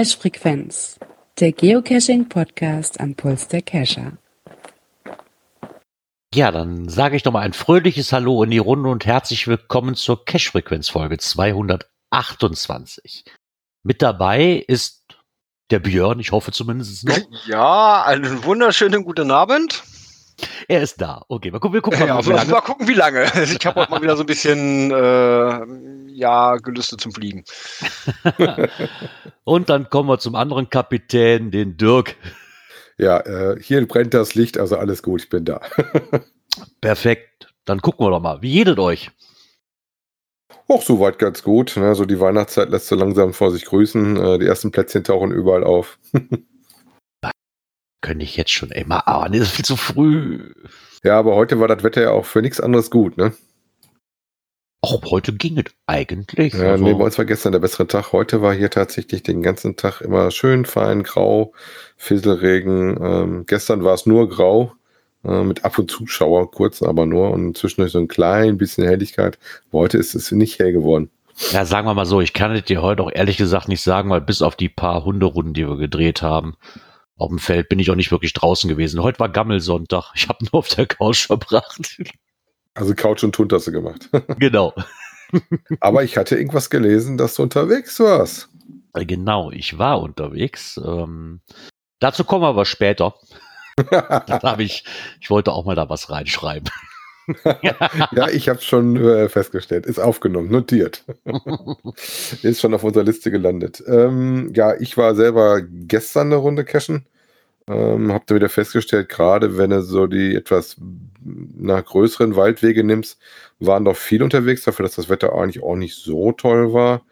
Cache Frequenz, der Geocaching Podcast am Puls der Cacher. Ja, dann sage ich nochmal ein fröhliches Hallo in die Runde und herzlich willkommen zur Cache Frequenz Folge 228. Mit dabei ist der Björn, ich hoffe zumindest noch. Ja, einen wunderschönen guten Abend. Er ist da. Okay, mal gucken, wir gucken mal, ja, wie lange. mal gucken, wie lange. Ich habe heute mal wieder so ein bisschen äh, ja, Gelüste zum Fliegen. und dann kommen wir zum anderen Kapitän, den Dirk. Ja, äh, hier brennt das Licht, also alles gut, ich bin da. Perfekt. Dann gucken wir doch mal. Wie jedet euch? Auch soweit ganz gut. Ne? So die Weihnachtszeit lässt so langsam vor sich grüßen. Äh, die ersten Plätzchen tauchen überall auf. Könnte ich jetzt schon immer, aber das ist viel zu früh. Ja, aber heute war das Wetter ja auch für nichts anderes gut, ne? Auch heute ging es eigentlich. Ja, also. nee, bei uns war gestern der bessere Tag. Heute war hier tatsächlich den ganzen Tag immer schön fein grau, Fisselregen. Ähm, gestern war es nur grau, äh, mit ab und zu Schauer, kurz aber nur und zwischendurch so ein klein bisschen Helligkeit. Heute ist es nicht hell geworden. Ja, sagen wir mal so, ich kann es dir heute auch ehrlich gesagt nicht sagen, weil bis auf die paar Hunderunden, die wir gedreht haben, auf dem Feld bin ich auch nicht wirklich draußen gewesen. Heute war Gammelsonntag. Ich habe nur auf der Couch verbracht. Also Couch und du gemacht. Genau. Aber ich hatte irgendwas gelesen, dass du unterwegs warst. Äh, genau, ich war unterwegs. Ähm, dazu kommen wir aber später. habe ich, ich wollte auch mal da was reinschreiben. ja, ich habe es schon äh, festgestellt. Ist aufgenommen, notiert. Ist schon auf unserer Liste gelandet. Ähm, ja, ich war selber gestern eine Runde cashen. Ähm, hab da wieder festgestellt, gerade wenn du so die etwas nach größeren Waldwege nimmst, waren doch viel unterwegs, dafür, dass das Wetter eigentlich auch nicht so toll war.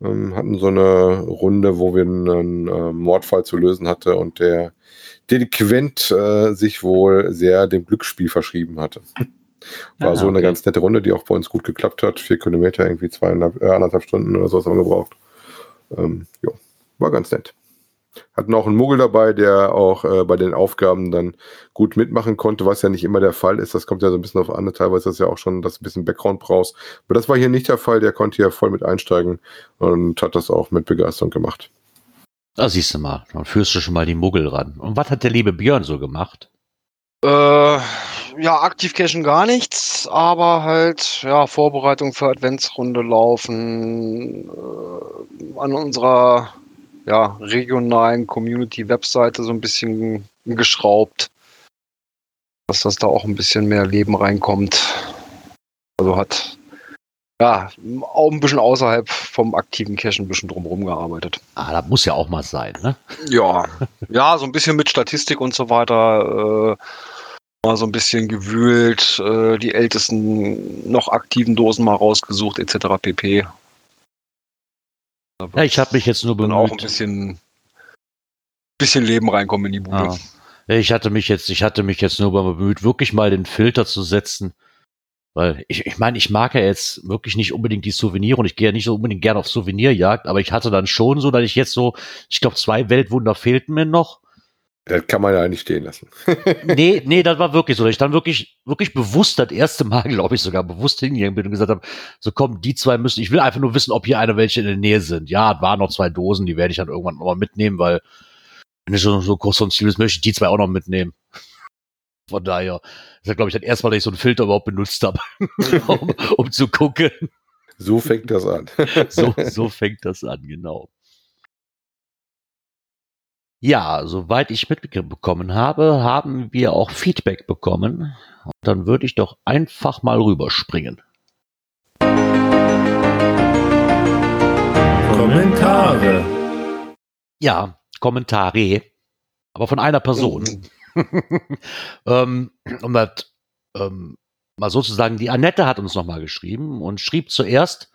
Ähm, hatten so eine Runde, wo wir einen äh, Mordfall zu lösen hatte und der Delinquent äh, sich wohl sehr dem Glücksspiel verschrieben hatte. War ah, so eine ganz nette Runde, die auch bei uns gut geklappt hat. Vier Kilometer, irgendwie zweieinhalb, äh, anderthalb Stunden oder sowas haben wir gebraucht. Ähm, ja, war ganz nett. Hatten auch einen Muggel dabei, der auch äh, bei den Aufgaben dann gut mitmachen konnte, was ja nicht immer der Fall ist. Das kommt ja so ein bisschen auf an. Teilweise ist das ja auch schon, dass ein bisschen Background brauchst. Aber das war hier nicht der Fall. Der konnte hier voll mit einsteigen und hat das auch mit Begeisterung gemacht. Da siehst du mal, dann führst du schon mal die Muggel ran. Und was hat der liebe Björn so gemacht? Äh, ja, aktiv cashen gar nichts, aber halt, ja, Vorbereitung für Adventsrunde laufen, äh, an unserer ja, regionalen Community-Webseite so ein bisschen geschraubt, dass das da auch ein bisschen mehr Leben reinkommt. Also hat ja auch ein bisschen außerhalb vom aktiven Cache ein bisschen drumherum gearbeitet. Ah, das muss ja auch mal sein, ne? Ja, ja, so ein bisschen mit Statistik und so weiter. Äh, mal so ein bisschen gewühlt, äh, die ältesten noch aktiven Dosen mal rausgesucht, etc. pp. Ja, ich habe mich jetzt nur bemüht. auch ein bisschen, bisschen Leben reinkommen in die Bude. Ja. Ich hatte mich jetzt, ich hatte mich jetzt nur bemüht, wirklich mal den Filter zu setzen. Weil ich, ich meine, ich mag ja jetzt wirklich nicht unbedingt die Souvenir und ich gehe ja nicht so unbedingt gerne auf Souvenirjagd, aber ich hatte dann schon so, dass ich jetzt so, ich glaube, zwei Weltwunder fehlten mir noch. Das kann man ja nicht stehen lassen. nee, nee, das war wirklich so. Ich dann wirklich, wirklich bewusst das erste Mal, glaube ich, sogar bewusst hingegangen bin und gesagt habe, so komm, die zwei müssen, ich will einfach nur wissen, ob hier eine welche in der Nähe sind. Ja, es waren noch zwei Dosen, die werde ich dann irgendwann nochmal mitnehmen, weil wenn ich so, so kurz und Ziel ist, möchte ich die zwei auch noch mitnehmen. Von daher, das ist, glaube ich, das erste Mal, dass ich so einen Filter überhaupt benutzt habe, um, um zu gucken. So fängt das an. so, so fängt das an, genau. Ja, soweit ich mitbekommen habe, haben wir auch Feedback bekommen. Und dann würde ich doch einfach mal rüberspringen. Kommentare. Ja, Kommentare. Aber von einer Person. ähm, um das ähm, mal sozusagen, die Annette hat uns nochmal geschrieben und schrieb zuerst,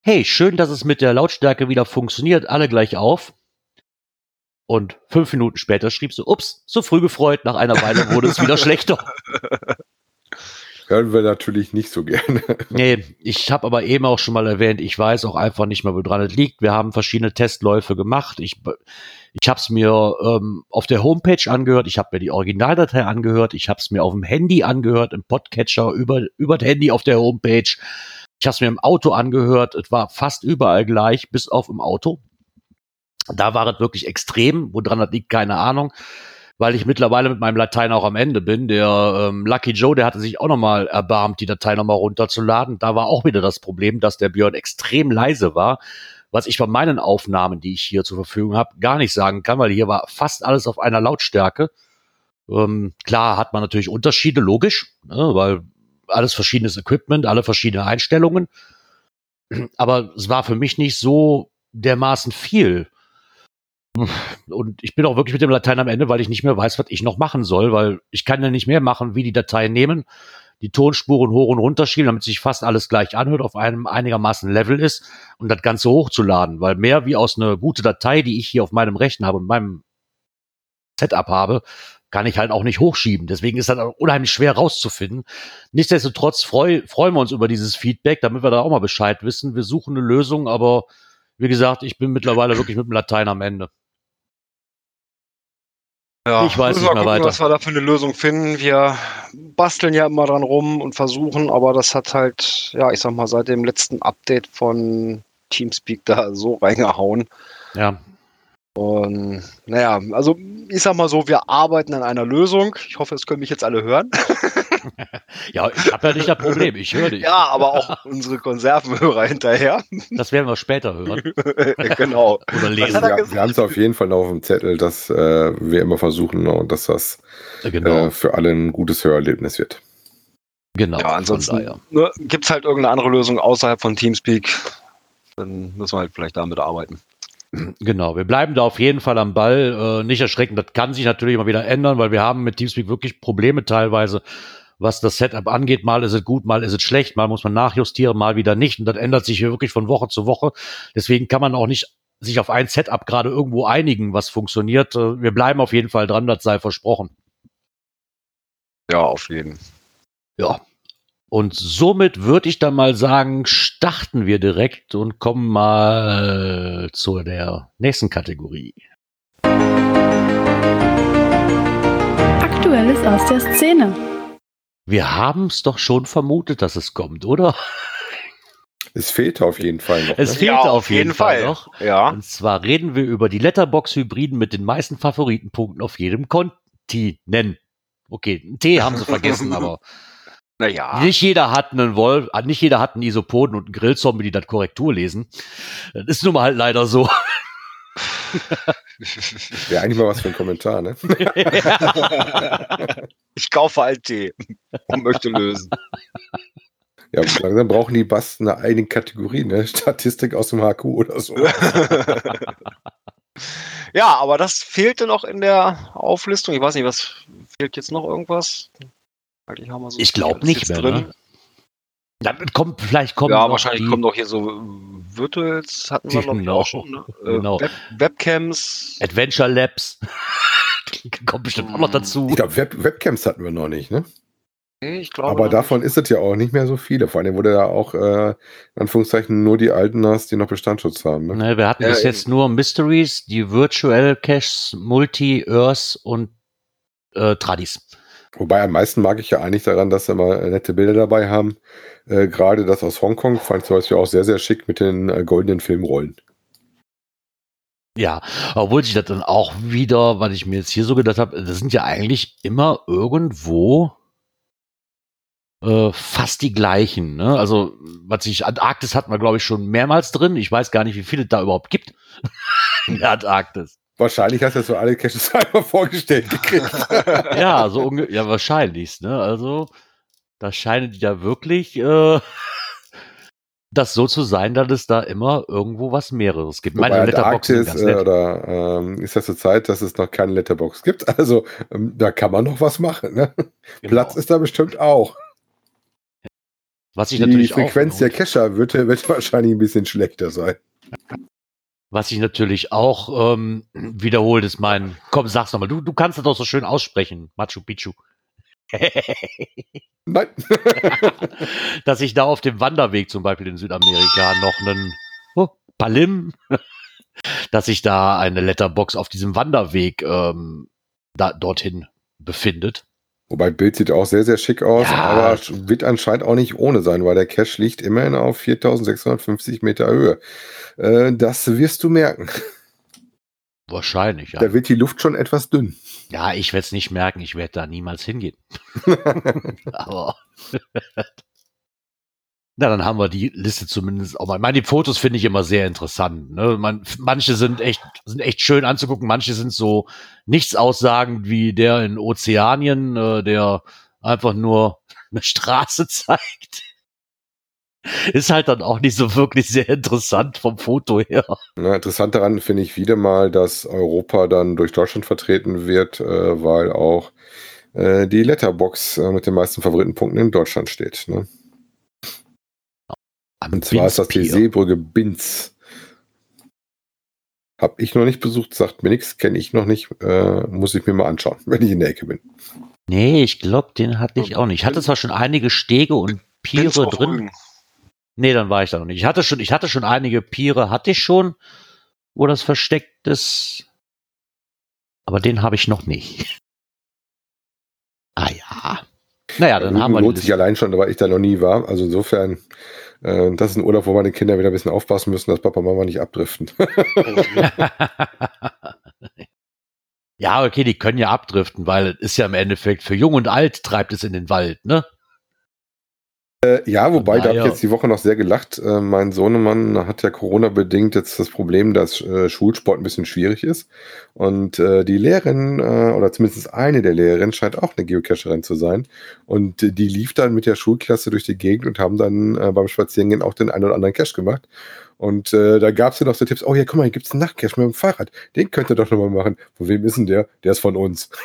hey, schön, dass es mit der Lautstärke wieder funktioniert, alle gleich auf. Und fünf Minuten später schrieb sie, ups, zu früh gefreut, nach einer Weile wurde es wieder schlechter. Hören wir natürlich nicht so gerne. Nee, ich habe aber eben auch schon mal erwähnt, ich weiß auch einfach nicht mehr, woran es liegt. Wir haben verschiedene Testläufe gemacht. Ich, ich habe es mir ähm, auf der Homepage angehört, ich habe mir die Originaldatei angehört, ich habe es mir auf dem Handy angehört, im Podcatcher, über, über das Handy auf der Homepage. Ich habe es mir im Auto angehört, es war fast überall gleich, bis auf im Auto. Da war es wirklich extrem. Woran das liegt, keine Ahnung. Weil ich mittlerweile mit meinem Latein auch am Ende bin. Der ähm, Lucky Joe, der hatte sich auch nochmal erbarmt, die Datei nochmal runterzuladen. Da war auch wieder das Problem, dass der Björn extrem leise war. Was ich von meinen Aufnahmen, die ich hier zur Verfügung habe, gar nicht sagen kann, weil hier war fast alles auf einer Lautstärke. Ähm, klar hat man natürlich Unterschiede, logisch, ne, weil alles verschiedenes Equipment, alle verschiedene Einstellungen. Aber es war für mich nicht so dermaßen viel. Und ich bin auch wirklich mit dem Latein am Ende, weil ich nicht mehr weiß, was ich noch machen soll, weil ich kann ja nicht mehr machen, wie die Dateien nehmen, die Tonspuren hoch und runter schieben, damit sich fast alles gleich anhört, auf einem einigermaßen Level ist und das Ganze hochzuladen, weil mehr wie aus einer gute Datei, die ich hier auf meinem Rechner habe und meinem Setup habe, kann ich halt auch nicht hochschieben. Deswegen ist das unheimlich schwer rauszufinden. Nichtsdestotrotz freu, freuen wir uns über dieses Feedback, damit wir da auch mal Bescheid wissen. Wir suchen eine Lösung, aber wie gesagt, ich bin mittlerweile wirklich mit dem Latein am Ende. Ja, Ich weiß nicht wir mehr gucken, weiter. was wir da für eine Lösung finden. Wir basteln ja immer dran rum und versuchen, aber das hat halt, ja, ich sag mal, seit dem letzten Update von Teamspeak da so reingehauen. Ja, Und naja, also ich sag mal so, wir arbeiten an einer Lösung. Ich hoffe, es können mich jetzt alle hören. ja ich habe ja nicht das Problem. Ich höre dich. Ja, aber auch unsere Konservenhörer hinterher. Das werden wir später hören genau. oder lesen. Ja, wir haben es auf jeden Fall noch auf dem Zettel, dass äh, wir immer versuchen, ne, dass das Genau, äh, für alle ein gutes Hörerlebnis wird. genau. Ja, ansonsten ne, gibt es halt irgendeine andere Lösung außerhalb von Teamspeak. Dann müssen wir halt vielleicht damit arbeiten. Genau, wir bleiben da auf jeden Fall am Ball. Äh, nicht erschrecken, das kann sich natürlich immer wieder ändern, weil wir haben mit Teamspeak wirklich Probleme teilweise, was das Setup angeht. Mal ist es gut, mal ist es schlecht, mal muss man nachjustieren, mal wieder nicht. Und das ändert sich hier wirklich von Woche zu Woche. Deswegen kann man auch nicht sich auf ein Setup gerade irgendwo einigen, was funktioniert. Äh, Wir bleiben auf jeden Fall dran, das sei versprochen. Ja, auf jeden. Ja. Und somit würde ich dann mal sagen, starten wir direkt und kommen mal zu der nächsten Kategorie. Aktuelles aus der Szene. Wir haben es doch schon vermutet, dass es kommt, oder? Es fehlt auf jeden Fall noch. Es Ne? fehlt Ja, auf jeden Fall noch. Ja. Und zwar reden wir über die Letterbox-Hybriden mit den meisten Favoritenpunkten auf jedem Kontinent. Okay, ein T haben sie vergessen, aber Naja. nicht jeder hat einen Wolf, ah, nicht jeder hat einen Isopoden und einen Grillzombie, die das Korrektur lesen. Das ist nun mal halt leider so. Wäre eigentlich mal was für ein Kommentar, ne? Ich kaufe halt Tee und möchte lösen. Ja, langsam brauchen die Basten eine eigene Kategorie, ne? Statistik aus dem HQ oder so. ja, aber das fehlte noch in der Auflistung. Ich weiß nicht, was fehlt jetzt noch irgendwas? Eigentlich haben wir so Ich glaub alles nicht mehr, ne? Dann kommt, vielleicht kommen ja, noch wahrscheinlich die, kommen doch hier so Virtuals, hatten wir glaube ich Genau. auch schon. Ne? Äh, Genau. Web Webcams. Adventure Labs. kommt bestimmt auch noch dazu. Ich glaube, Web Webcams hatten wir noch nicht, ne? Ich glaube Aber noch davon ist es ja auch nicht mehr so viele. Vor allem, wo du ja auch, äh, in Anführungszeichen, nur die alten hast, die noch Bestandsschutz haben. Ne? Ne, wir hatten Ja, bis jetzt nur Mysteries, die Virtual Caches, Multi, Earth und äh, Tradis. Wobei am meisten mag ich ja eigentlich daran, dass sie mal nette Bilder dabei haben. Äh, Gerade das aus Hongkong fand ich zum Beispiel auch sehr, sehr schick mit den äh, goldenen Filmrollen. Ja, obwohl sich das dann auch wieder, was ich mir jetzt hier so gedacht habe, das sind ja eigentlich immer irgendwo äh, fast die gleichen. Ne? Also, was ich, Antarktis hatten wir, glaube ich, schon mehrmals drin. Ich weiß gar nicht, wie viele es da überhaupt gibt. In der Antarktis. Wahrscheinlich hast du so alle Caches einmal vorgestellt gekriegt. Ja, so unge ja, wahrscheinlich, ne? Also, da scheinen die da wirklich äh, das so zu sein, dass es da immer irgendwo was mehreres gibt. Wobei Meine Letterbox sind Antarktis ganz äh, nett. oder ähm, ist das zur Zeit, dass es noch keine Letterbox gibt. Also ähm, da kann man noch was machen. Ne? Genau. Platz ist da bestimmt auch. was ich Die natürlich Frequenz der Cacher wird, wird wahrscheinlich ein bisschen schlechter sein. Was ich natürlich auch ähm, wiederholt ist mein, komm, sag's nochmal, du, du kannst das doch so schön aussprechen, Machu Picchu. Nein. Dass ich da auf dem Wanderweg zum Beispiel in Südamerika noch einen oh, Palim, dass sich da eine Letterbox auf diesem Wanderweg ähm, da, dorthin befindet. Wobei Bild sieht auch sehr, sehr schick aus, Ja. aber wird anscheinend auch nicht ohne sein, weil der Cache liegt immerhin auf 4650 Meter Höhe. Äh, das wirst du merken. Wahrscheinlich, ja. Da wird die Luft schon etwas dünn. Ja, ich werde es nicht merken, ich werde da niemals hingehen. Aber. Na, dann haben wir die Liste zumindest auch mal. Ich meine, die Fotos finde ich immer sehr interessant. Ne? Man, manche sind echt, sind echt schön anzugucken, manche sind so nichts aussagend wie der in Ozeanien, äh, der einfach nur eine Straße zeigt. Ist halt dann auch nicht so wirklich sehr interessant vom Foto her. Na, interessant daran finde ich wieder mal, dass Europa dann durch Deutschland vertreten wird, äh, weil auch äh, die Letterbox äh, mit den meisten Favoritenpunkten in Deutschland steht. Ne? Am Und zwar ist das die. Seebrücke Binz. Hab ich noch nicht besucht, sagt mir nichts, kenne ich noch nicht. Äh, muss ich mir mal anschauen, wenn ich in der Ecke bin. Nee, ich glaube, den hatte ich auch nicht. Ich hatte zwar schon einige Stege und Piere drin. Rügen. Nee, dann war ich da noch nicht. Ich hatte schon, ich hatte schon einige Piere, hatte ich schon, wo das versteckt ist. Aber den habe ich noch nicht. Ah ja. Naja, dann Rügen haben wir lohnt die sich allein schon, weil ich da noch nie war. Also insofern, äh, das ist ein Urlaub, wo meine Kinder wieder ein bisschen aufpassen müssen, dass Papa und Mama nicht abdriften. ja, okay, die können ja abdriften, weil es ist ja im Endeffekt für Jung und Alt treibt es in den Wald, ne? Äh, ja, wobei, da habe ich jetzt die Woche noch sehr gelacht. Äh, mein Sohnemann hat ja Corona-bedingt jetzt das Problem, dass äh, Schulsport ein bisschen schwierig ist. Und äh, die Lehrerin, äh, oder zumindest eine der Lehrerinnen, scheint auch eine Geocacherin zu sein. Und die lief dann mit der Schulklasse durch die Gegend und haben dann äh, beim Spazierengehen auch den einen oder anderen Cache gemacht. Und äh, da gab es dann noch so Tipps, oh ja, guck mal, hier gibt's einen Nachtcache mit dem Fahrrad. Den könnt ihr doch nochmal machen. Von wem ist denn der? Der ist von uns.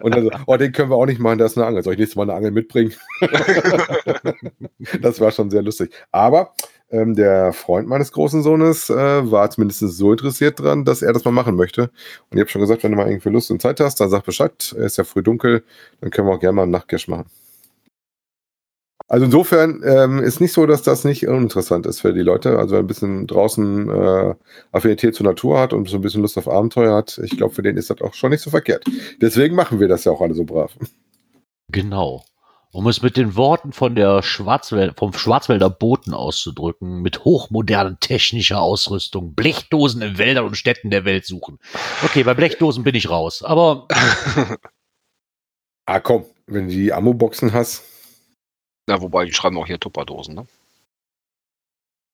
Und dann so, oh, den können wir auch nicht machen, da ist eine Angel. Soll ich nächstes Mal eine Angel mitbringen? das war schon sehr lustig. Aber ähm, der Freund meines großen Sohnes äh, war zumindest so interessiert dran, dass er das mal machen möchte. Und ich habe schon gesagt, wenn du mal irgendwie Lust und Zeit hast, dann sag Bescheid. Es ist ja früh dunkel, dann können wir auch gerne mal einen Nachtcash machen. Also insofern ähm, ist nicht so, dass das nicht uninteressant ist für die Leute. Also wer ein bisschen draußen äh, Affinität zur Natur hat und so ein bisschen Lust auf Abenteuer hat, ich glaube, für den ist das auch schon nicht so verkehrt. Deswegen machen wir das ja auch alle so brav. Genau. Um es mit den Worten von der Schwarzwäl vom Schwarzwälder Boten auszudrücken, mit hochmodernen technischer Ausrüstung Blechdosen in Wäldern und Städten der Welt suchen. Okay, bei Blechdosen bin ich raus, aber Ah komm, wenn du die Ammo-Boxen hast, Ja, wobei, die schreiben auch hier Tupperdosen, ne?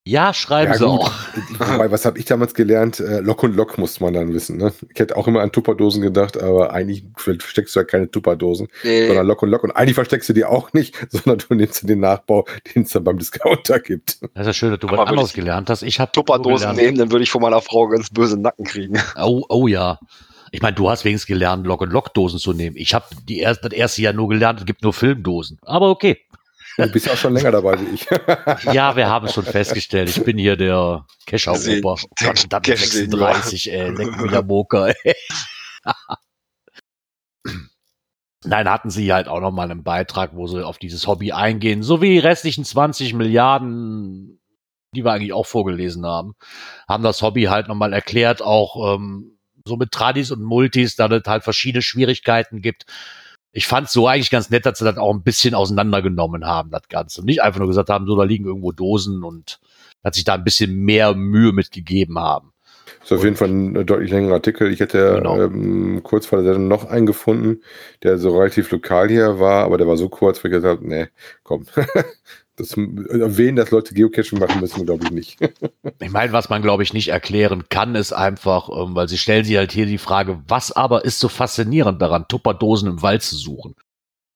ja, schreiben Ja, sie gut. auch. Wobei, was habe ich damals gelernt? Äh, Lock und Lock musste man dann wissen. Ne? Ich hätte auch immer an Tupperdosen gedacht, aber eigentlich versteckst du ja keine Tupperdosen, Nee, sondern Lock und Lock. Und eigentlich versteckst du die auch nicht, sondern du nimmst den Nachbau, den es dann beim Discounter gibt. Das ist ja schön, dass du Aber was anderes ich gelernt hast. Ich habe Tupperdosen nehmen, dann würde ich von meiner Frau ganz böse Nacken kriegen. Oh, oh ja. Ich meine, du hast wenigstens gelernt, Lock- und Lockdosen zu nehmen. Ich habe die erst, das erste Jahr nur gelernt, es gibt nur Filmdosen. Aber okay. Du bist ja auch schon länger dabei wie ich. Ja, wir haben es schon festgestellt. Ich bin hier der Kescher-Oper. Der- Verdammt, der 36, ey. Leck mich am Moker, ey. Nein, hatten sie halt auch noch mal einen Beitrag, wo sie auf dieses Hobby eingehen. So wie die restlichen 20 Milliarden, die wir eigentlich auch vorgelesen haben, haben das Hobby halt noch mal erklärt, auch ähm, so mit Tradis und Multis, da es halt verschiedene Schwierigkeiten gibt. Ich fand so eigentlich ganz nett, dass sie das auch ein bisschen auseinandergenommen haben, das Ganze. Und nicht einfach nur gesagt haben, so, da liegen irgendwo Dosen und dass sich da ein bisschen mehr Mühe mitgegeben haben. ist auf jeden Fall ein äh, deutlich längerer Artikel. Ich hätte Genau. ähm, kurz vor der Sendung noch einen gefunden, der so relativ lokal hier war, aber der war so kurz, wo ich gesagt habe, nee, komm. Das erwähnen, dass Leute Geocaching machen müssen, glaube ich nicht. Ich meine, was man, glaube ich, nicht erklären kann, ist einfach, ähm, weil sie stellen sich halt hier die Frage, was aber ist so faszinierend daran, Tupperdosen im Wald zu suchen?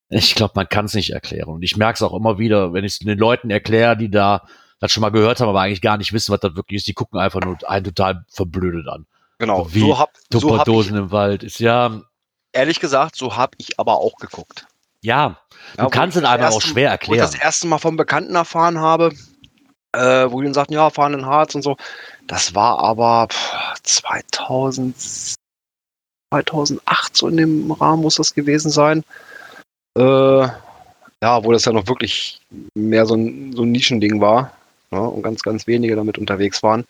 Ich glaube, man kann es nicht erklären. Und ich merke es auch immer wieder, wenn ich es den Leuten erkläre, die da das schon mal gehört haben, aber eigentlich gar nicht wissen, was das wirklich ist, die gucken einfach nur einen total verblödet an. Genau, Wie so hab, so hab ich, Tupperdosen im Wald ist ja, ehrlich gesagt, so habe ich aber auch geguckt. ja, du Ja, kannst es das einfach auch schwer Wo ich erklären. das erste Mal vom Bekannten erfahren habe, äh, wo die dann sagten, ja, fahren in Harz und so. Das war aber pff, 2000, 2008 so in dem Rahmen muss das gewesen sein. Äh, ja, wo das ja noch wirklich mehr so ein, so ein Nischending war ne, und ganz, ganz wenige damit unterwegs waren.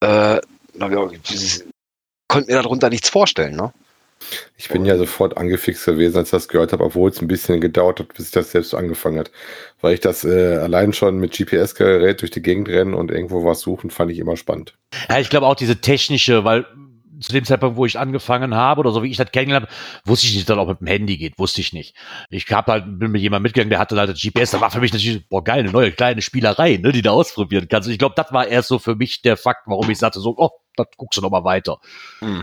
Äh, na, ja, ich konnte mir darunter nichts vorstellen. Ne? Ich bin ja sofort angefixt gewesen, als ich das gehört habe, obwohl es ein bisschen gedauert hat, bis ich das selbst angefangen hat. Weil ich das äh, allein schon mit GPS-Gerät durch die Gegend rennen und irgendwo was suchen, fand ich immer spannend. Ja, ich glaube auch diese technische, weil zu dem Zeitpunkt, wo ich angefangen habe oder so wie ich das kennengelernt habe, wusste ich nicht, dass das auch mit dem Handy geht, wusste ich nicht. Ich hab halt, bin mit jemandem mitgegangen, der hatte halt das GPS, da war für mich natürlich, boah geil, eine neue kleine Spielerei, ne, die du ausprobieren kannst. Und ich glaube, das war erst so für mich der Fakt, warum ich sagte so, oh, das guckst du noch mal weiter. Hm.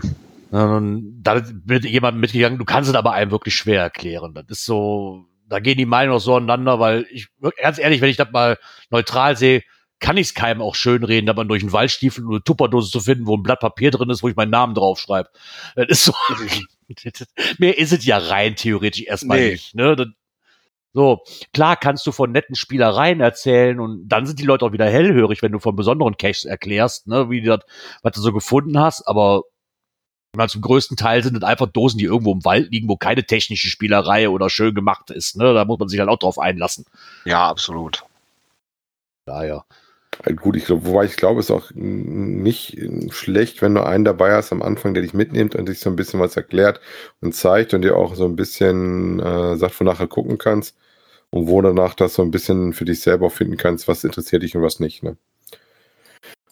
Und da wird jemand mitgegangen, du kannst es aber einem wirklich schwer erklären. Das ist so, da gehen die Meinungen auch so aneinander, weil ich, ganz ehrlich, wenn ich das mal neutral sehe, kann ich es keinem auch schön reden, aber durch einen Waldstiefel und eine Tupperdose zu finden, wo ein Blatt Papier drin ist, wo ich meinen Namen draufschreibe. Das ist so, mehr ist es ja rein theoretisch erstmal nee. nicht. Ne? Das, so, klar kannst du von netten Spielereien erzählen und dann sind die Leute auch wieder hellhörig, wenn du von besonderen Caches erklärst, ne, wie du das, was du so gefunden hast, aber meine, zum größten Teil sind es einfach Dosen, die irgendwo im Wald liegen, wo keine technische Spielerei oder schön gemacht ist. Ne? Da muss man sich halt auch drauf einlassen. Ja, absolut. Daher. Gut, ich glaube, wobei ich glaube, es ist auch nicht schlecht, wenn du einen dabei hast am Anfang, der dich mitnimmt und dich so ein bisschen was erklärt und zeigt und dir auch so ein bisschen äh, sagt, wonach du gucken kannst und wo danach das so ein bisschen für dich selber finden kannst, was interessiert dich und was nicht. Ne?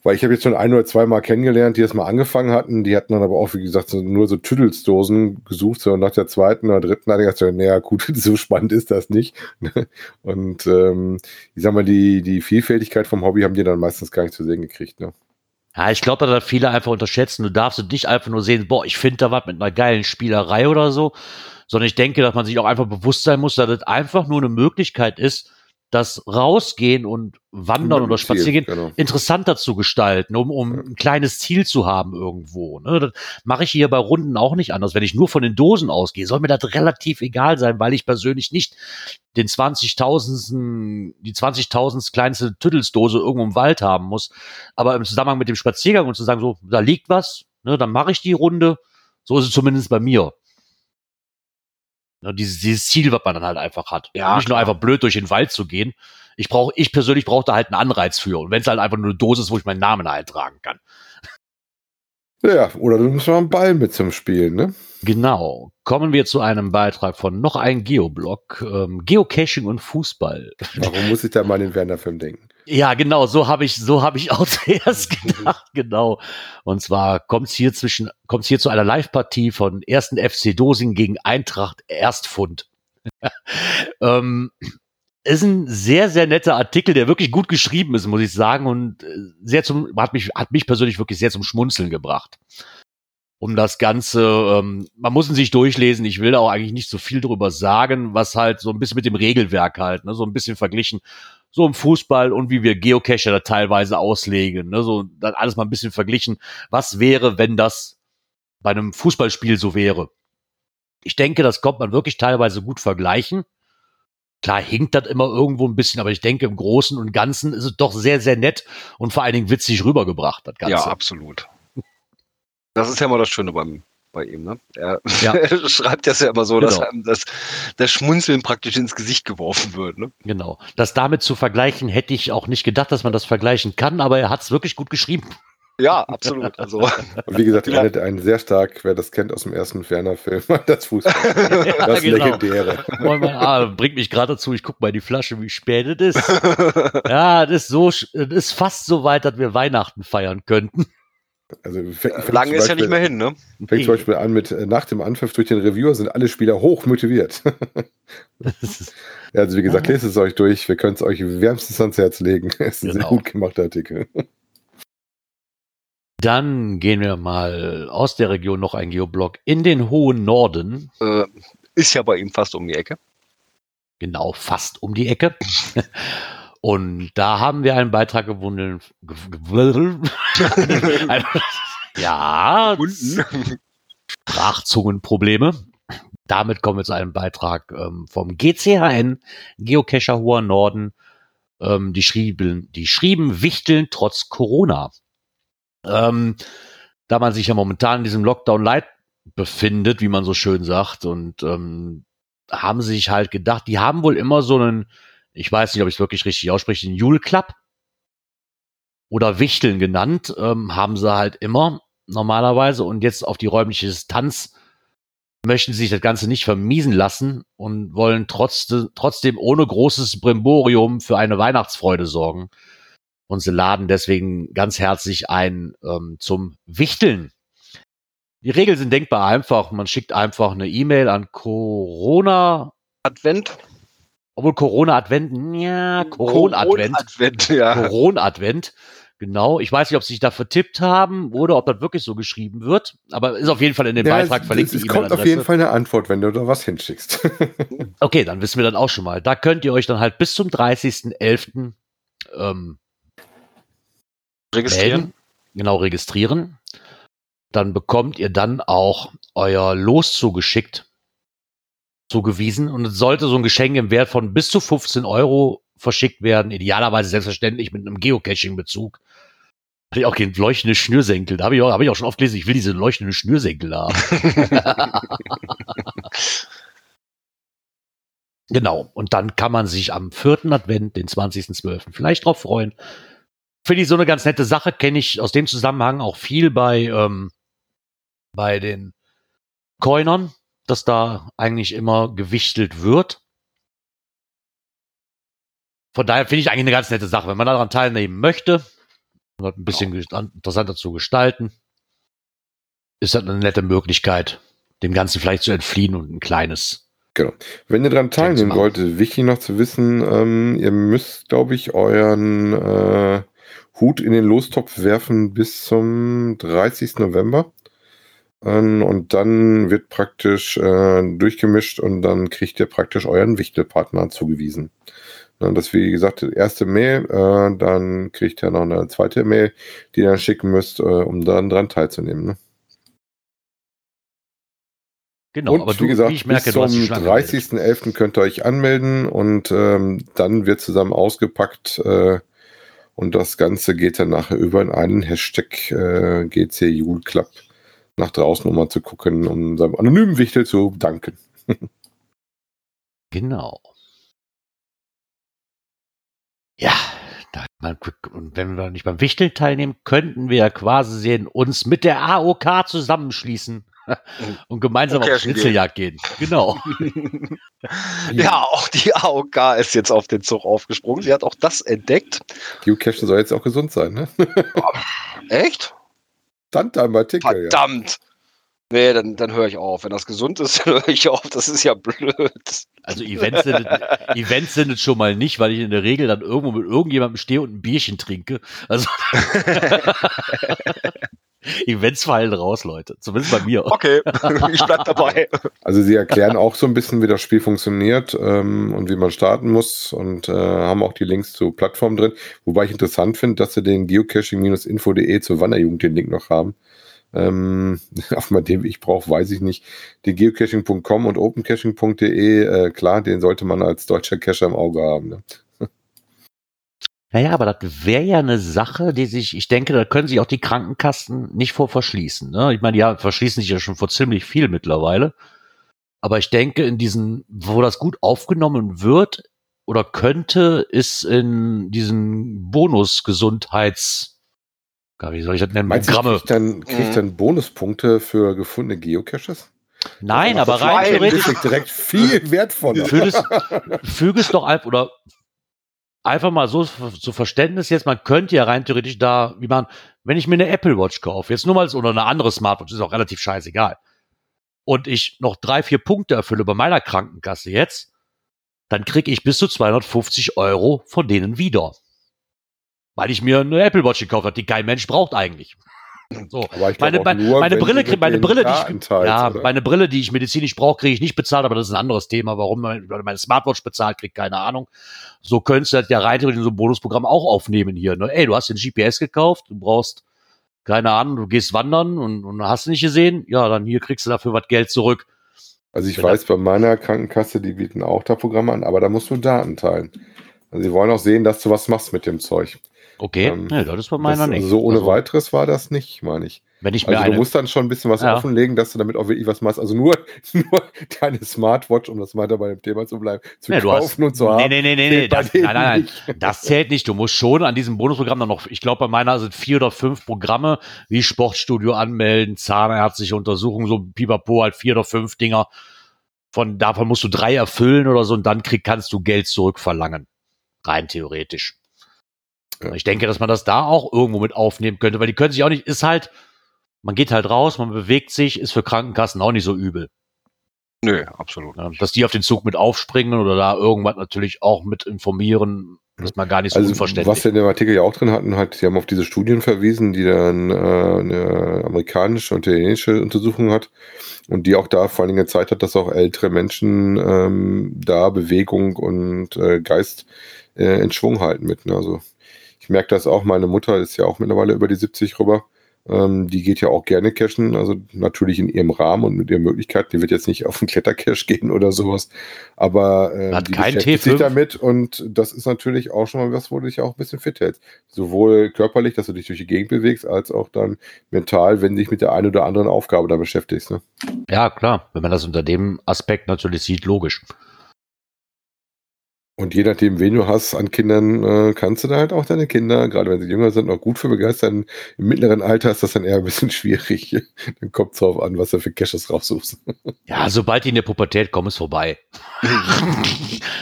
Weil ich habe jetzt schon ein oder zwei Mal kennengelernt, die das mal angefangen hatten. Die hatten dann aber auch, wie gesagt, so, nur so Tüdelsdosen gesucht. So nach der zweiten oder dritten hatte ich gesagt, naja, gut, so spannend ist das nicht. Und ähm, ich sag mal, die, die Vielfältigkeit vom Hobby haben die dann meistens gar nicht zu sehen gekriegt. Ne? Ja, ich glaube, da viele einfach unterschätzen. Du darfst nicht einfach nur sehen, boah, ich finde da was mit einer geilen Spielerei oder so, sondern ich denke, dass man sich auch einfach bewusst sein muss, dass das einfach nur eine Möglichkeit ist, das Rausgehen und Wandern oder Spaziergehen genau. interessanter zu gestalten, um, um ja. ein kleines Ziel zu haben irgendwo. Ne? Das mache ich hier bei Runden auch nicht anders. Wenn ich nur von den Dosen ausgehe, soll mir das relativ egal sein, weil ich persönlich nicht den 20.000. die 20.000 kleinste Tüttelsdose irgendwo im Wald haben muss. Aber im Zusammenhang mit dem Spaziergang und zu sagen, so, da liegt was, ne, dann mache ich die Runde. So ist es zumindest bei mir. Ne, dieses, dieses Ziel, was man dann halt einfach hat. Ja, nicht klar. nur einfach blöd durch den Wald zu gehen. Ich brauche, ich persönlich brauche da halt einen Anreiz für. Und wenn es halt einfach nur eine Dose ist, wo ich meinen Namen eintragen kann. Ja, oder du musst mal einen Ball mit zum Spielen, ne? Genau. Kommen wir zu einem Beitrag von noch ein Geoblog. Ähm, Geocaching und Fußball. Warum muss ich da mal an den Werner-Film denken? Ja, genau, so habe ich, so habe ich auch zuerst gedacht, genau. Und zwar kommt es hier zwischen, kommt hier zu einer Live-Partie von ersten FC Dosing gegen Eintracht Erstfund. ähm, ist ein sehr, sehr netter Artikel, der wirklich gut geschrieben ist, muss ich sagen, und äh, sehr zum, hat mich, hat mich persönlich wirklich sehr zum Schmunzeln gebracht. Um das Ganze, ähm, man muss ihn sich durchlesen. Ich will da auch eigentlich nicht so viel drüber sagen, was halt so ein bisschen mit dem Regelwerk halt, ne, so ein bisschen verglichen so im Fußball und wie wir Geocacher da teilweise auslegen. Ne? So dann alles mal ein bisschen verglichen. Was wäre, wenn das bei einem Fußballspiel so wäre? Ich denke, das kommt man wirklich teilweise gut vergleichen. Klar hinkt das immer irgendwo ein bisschen, aber ich denke, im Großen und Ganzen ist es doch sehr, sehr nett und vor allen Dingen witzig rübergebracht, das Ganze. Ja, absolut. Das ist ja mal das Schöne beim, bei ihm. Ne? Er, ja. er schreibt das ja immer so, genau. dass einem das, das Schmunzeln praktisch ins Gesicht geworfen wird. Ne? Genau. Das damit zu vergleichen, hätte ich auch nicht gedacht, dass man das vergleichen kann, aber er hat es wirklich gut geschrieben. Ja, absolut. Also. Und wie gesagt, ja. ein, ein sehr stark, wer das kennt aus dem ersten Ferner-Film, das Fußball. ja, das genau. Legendäre. ah, bringt mich gerade dazu, ich gucke mal die Flasche, wie spät es ist. Ja, das ist so, das ist fast so weit, dass wir Weihnachten feiern könnten. Also fängt Lange ist ja nicht mehr hin, ne? Fängt zum Beispiel an mit äh, nach dem Anpfiff durch den Reviewer sind alle Spieler hoch motiviert. ja, also wie gesagt, lest es euch durch. Wir können es euch wärmstens ans Herz legen. Es ist genau. ein sehr gut gemachter Artikel. Dann gehen wir mal aus der Region noch ein Geoblock in den hohen Norden. Äh, ist ja bei ihm fast um die Ecke. Genau, fast um die Ecke. Und da haben wir einen Beitrag gewonnen. ja, Sprachzungenprobleme. Damit kommen wir zu einem Beitrag ähm, vom GCHN, Geocacher Hoher Norden. Ähm, die schrieben, die schrieben Wichteln trotz Corona. Ähm, da man sich ja momentan in diesem Lockdown Light befindet, wie man so schön sagt, und ähm, haben sich halt gedacht, die haben wohl immer so einen ich weiß nicht, ob ich es wirklich richtig ausspreche, den Jule Club oder Wichteln genannt, ähm, haben sie halt immer normalerweise und jetzt auf die räumliche Distanz möchten sich das Ganze nicht vermiesen lassen und wollen trotz, trotzdem ohne großes Brimborium für eine Weihnachtsfreude sorgen. Und sie laden deswegen ganz herzlich ein ähm, zum Wichteln. Die Regeln sind denkbar einfach. Man schickt einfach eine E-Mail an Corona. Advent. Obwohl Corona Advent, ja, Corona Advent. Advent, ja. Corona Advent. Genau. Ich weiß nicht, ob sie sich da vertippt haben oder ob das wirklich so geschrieben wird. Aber ist auf jeden Fall in dem Ja, Beitrag es, verlinkt. es, es kommt auf jeden Fall eine Antwort, wenn du da was hinschickst. Okay, dann wissen wir dann auch schon mal. Da könnt ihr euch dann halt bis zum 30.11. Ähm, Registrieren. melden, genau registrieren. Dann bekommt ihr dann auch euer Los zugeschickt, zugewiesen. Und es sollte so ein Geschenk im Wert von bis zu 15 Euro verschickt werden. Idealerweise selbstverständlich mit einem Geocaching-Bezug. Hatte ich auch kein leuchtende Schnürsenkel. Da habe ich, auch- hab ich auch schon oft gelesen, ich will diese leuchtende Schnürsenkel haben. Genau. Und dann kann man sich am vierten Advent, den 20.12., vielleicht drauf freuen. Finde ich so eine ganz nette Sache, kenne ich aus dem Zusammenhang auch viel bei, ähm, bei den Coinern, dass da eigentlich immer gewichtelt wird. Von daher finde ich eigentlich eine ganz nette Sache. Wenn man daran teilnehmen möchte, und das ein bisschen gest- interessanter zu gestalten, ist das eine nette Möglichkeit, dem Ganzen vielleicht zu entfliehen und ein kleines Genau. Wenn ihr daran teilnehmen wollt, wichtig noch zu wissen, ähm, ihr müsst, glaube ich, euren äh, Hut in den Lostopf werfen bis zum 30. November. Ähm, und dann wird praktisch äh, durchgemischt und dann kriegt ihr praktisch euren Wichtelpartner zugewiesen. Dann das, wie gesagt, die erste Mail, äh, dann kriegt ihr noch eine zweite Mail, die ihr dann schicken müsst, äh, um dann dran teilzunehmen. Ne? Genau, und aber du, wie gesagt, ich merke, bis zum dich schon angemeldet. 30.11. könnt ihr euch anmelden und ähm, dann wird zusammen ausgepackt äh, und das Ganze geht dann nachher über in einen Hashtag äh, GC Jule Club nach draußen, um mal zu gucken, um seinem anonymen Wichtel zu danken. Genau. Ja, da, man, und wenn wir nicht beim Wichteln teilnehmen, könnten wir ja quasi sehen, uns mit der AOK zusammenschließen und gemeinsam Okay, auf Schnitzeljagd gehen. Genau. Ja, auch die AOK ist jetzt auf den Zug aufgesprungen. Sie hat auch das entdeckt. Geocachen soll jetzt auch gesund sein, ne? Echt? Stand da im Artikel, ja. Verdammt. Nee, dann, dann höre ich auf. Wenn das gesund ist, dann höre ich auf. Das ist ja blöd. Also Events sind, es- Events sind es schon mal nicht, weil ich in der Regel dann irgendwo mit irgendjemandem stehe und ein Bierchen trinke. Also Events fallen raus, Leute. Zumindest bei mir. Okay, ich bleib dabei. Also sie erklären auch so ein bisschen, wie das Spiel funktioniert ähm, und wie man starten muss und äh, haben auch die Links zu Plattformen drin. Wobei ich interessant finde, dass sie den geocaching-info.de zur Wanderjugend den Link noch haben. Ähm, auf mal den ich brauche, weiß ich nicht. Die geocaching.com und opencaching.de, äh, klar, den sollte man als deutscher Cacher im Auge haben. Ne? Naja, aber das wäre ja eine Sache, die sich, ich denke, da können sich auch die Krankenkassen nicht vor verschließen. Ne? Ich meine, ja, verschließen sich ja schon vor ziemlich viel mittlerweile. Aber ich denke, in diesen, wo das gut aufgenommen wird oder könnte, ist in diesen Bonus-Gesundheits, wie soll ich das nennen, Meinst du, Programme. kriegt dann, kriegt Mhm. dann Bonuspunkte für gefundene Geocaches? Nein, Das aber rein theoretisch direkt viel wertvoller. füge es, füge es doch einfach oder einfach mal so zu Verständnis jetzt, man könnte ja rein theoretisch da, wie man, wenn ich mir eine Apple Watch kaufe, jetzt nur mal so- oder eine andere Smartwatch, ist auch relativ scheißegal. Und ich noch drei, vier Punkte erfülle bei meiner Krankenkasse jetzt, dann kriege ich bis zu 250 Euro von denen wieder. Weil ich mir eine Apple Watch gekauft habe, die kein Mensch braucht eigentlich. So. Meine, nur, meine Brille, meine Brille, ich, ja, meine Brille, die ich medizinisch brauche, kriege ich nicht bezahlt, aber das ist ein anderes Thema. Warum mein- meine Smartwatch bezahlt, kriegt keine Ahnung. So könntest du das ja rein theoretisch in so ein Bonusprogramm auch aufnehmen hier. Ne? Ey, du hast den GPS gekauft, du brauchst keine Ahnung, du gehst wandern und, und hast nicht gesehen, ja, dann hier kriegst du dafür was Geld zurück. Also ich Wenn weiß, bei meiner Krankenkasse, die bieten auch da Programme an, aber da musst du Daten teilen. Also sie wollen auch sehen, dass du was machst mit dem Zeug. Okay, Ähm, ja, das ist bei meiner das, nicht. also so ohne Also, weiteres war das nicht, meine ich. Wenn ich mir Also du musst dann schon ein bisschen was Ja. offenlegen, dass du damit auch wirklich was machst. Also nur, nur deine Smartwatch, um das weiter bei dem Thema zu bleiben, zu Nee, du hast- kaufen und zu nee, haben. nee, nee, nee, nee, das, nein, nein, nein, das zählt nicht. Du musst schon an diesem Bonusprogramm dann noch, ich glaube, bei meiner sind vier oder fünf Programme, wie Sportstudio anmelden, zahnärztliche Untersuchungen, so Pipapo, halt vier oder fünf Dinger. Von, davon musst du drei erfüllen oder so und dann krieg, kannst du Geld zurückverlangen. Rein theoretisch. Ja. Ich denke, dass man das da auch irgendwo mit aufnehmen könnte, weil die können sich auch nicht, ist halt, man geht halt raus, man bewegt sich, ist für Krankenkassen auch nicht so übel. Nö, absolut. Ja, dass die auf den Zug mit aufspringen oder da irgendwas natürlich auch mit informieren, ist man gar nicht so Also, unverständlich. was wir in dem Artikel ja auch drin hatten, halt, sie haben auf diese Studien verwiesen, die dann äh, eine amerikanische und italienische Untersuchung hat und die auch da vor allen Dingen gezeigt hat, dass auch ältere Menschen ähm, da Bewegung und äh, Geist äh, in Schwung halten mit. Ne? Also ich merke das auch, meine Mutter ist ja auch mittlerweile über die 70 rüber. Ähm, die geht ja auch gerne cashen, also natürlich in ihrem Rahmen und mit ihren Möglichkeiten. Die wird jetzt nicht auf einen Klettercache gehen oder sowas, aber äh, Hat die kein beschäftigt sich T5? damit und das ist natürlich auch schon mal was, wo du dich auch ein bisschen fit hältst. Sowohl körperlich, dass du dich durch die Gegend bewegst, als auch dann mental, wenn du dich mit der einen oder anderen Aufgabe da beschäftigst. Ne? ja, klar, wenn man das unter dem Aspekt natürlich sieht, logisch. Und je nachdem, wen du hast an Kindern, äh, kannst du da halt auch deine Kinder, gerade wenn sie jünger sind, noch gut für begeistern. Im mittleren Alter ist das dann eher ein bisschen schwierig. dann kommt es darauf an, was du für Caches raussuchst. Ja, sobald die in der Pubertät kommen, ist vorbei.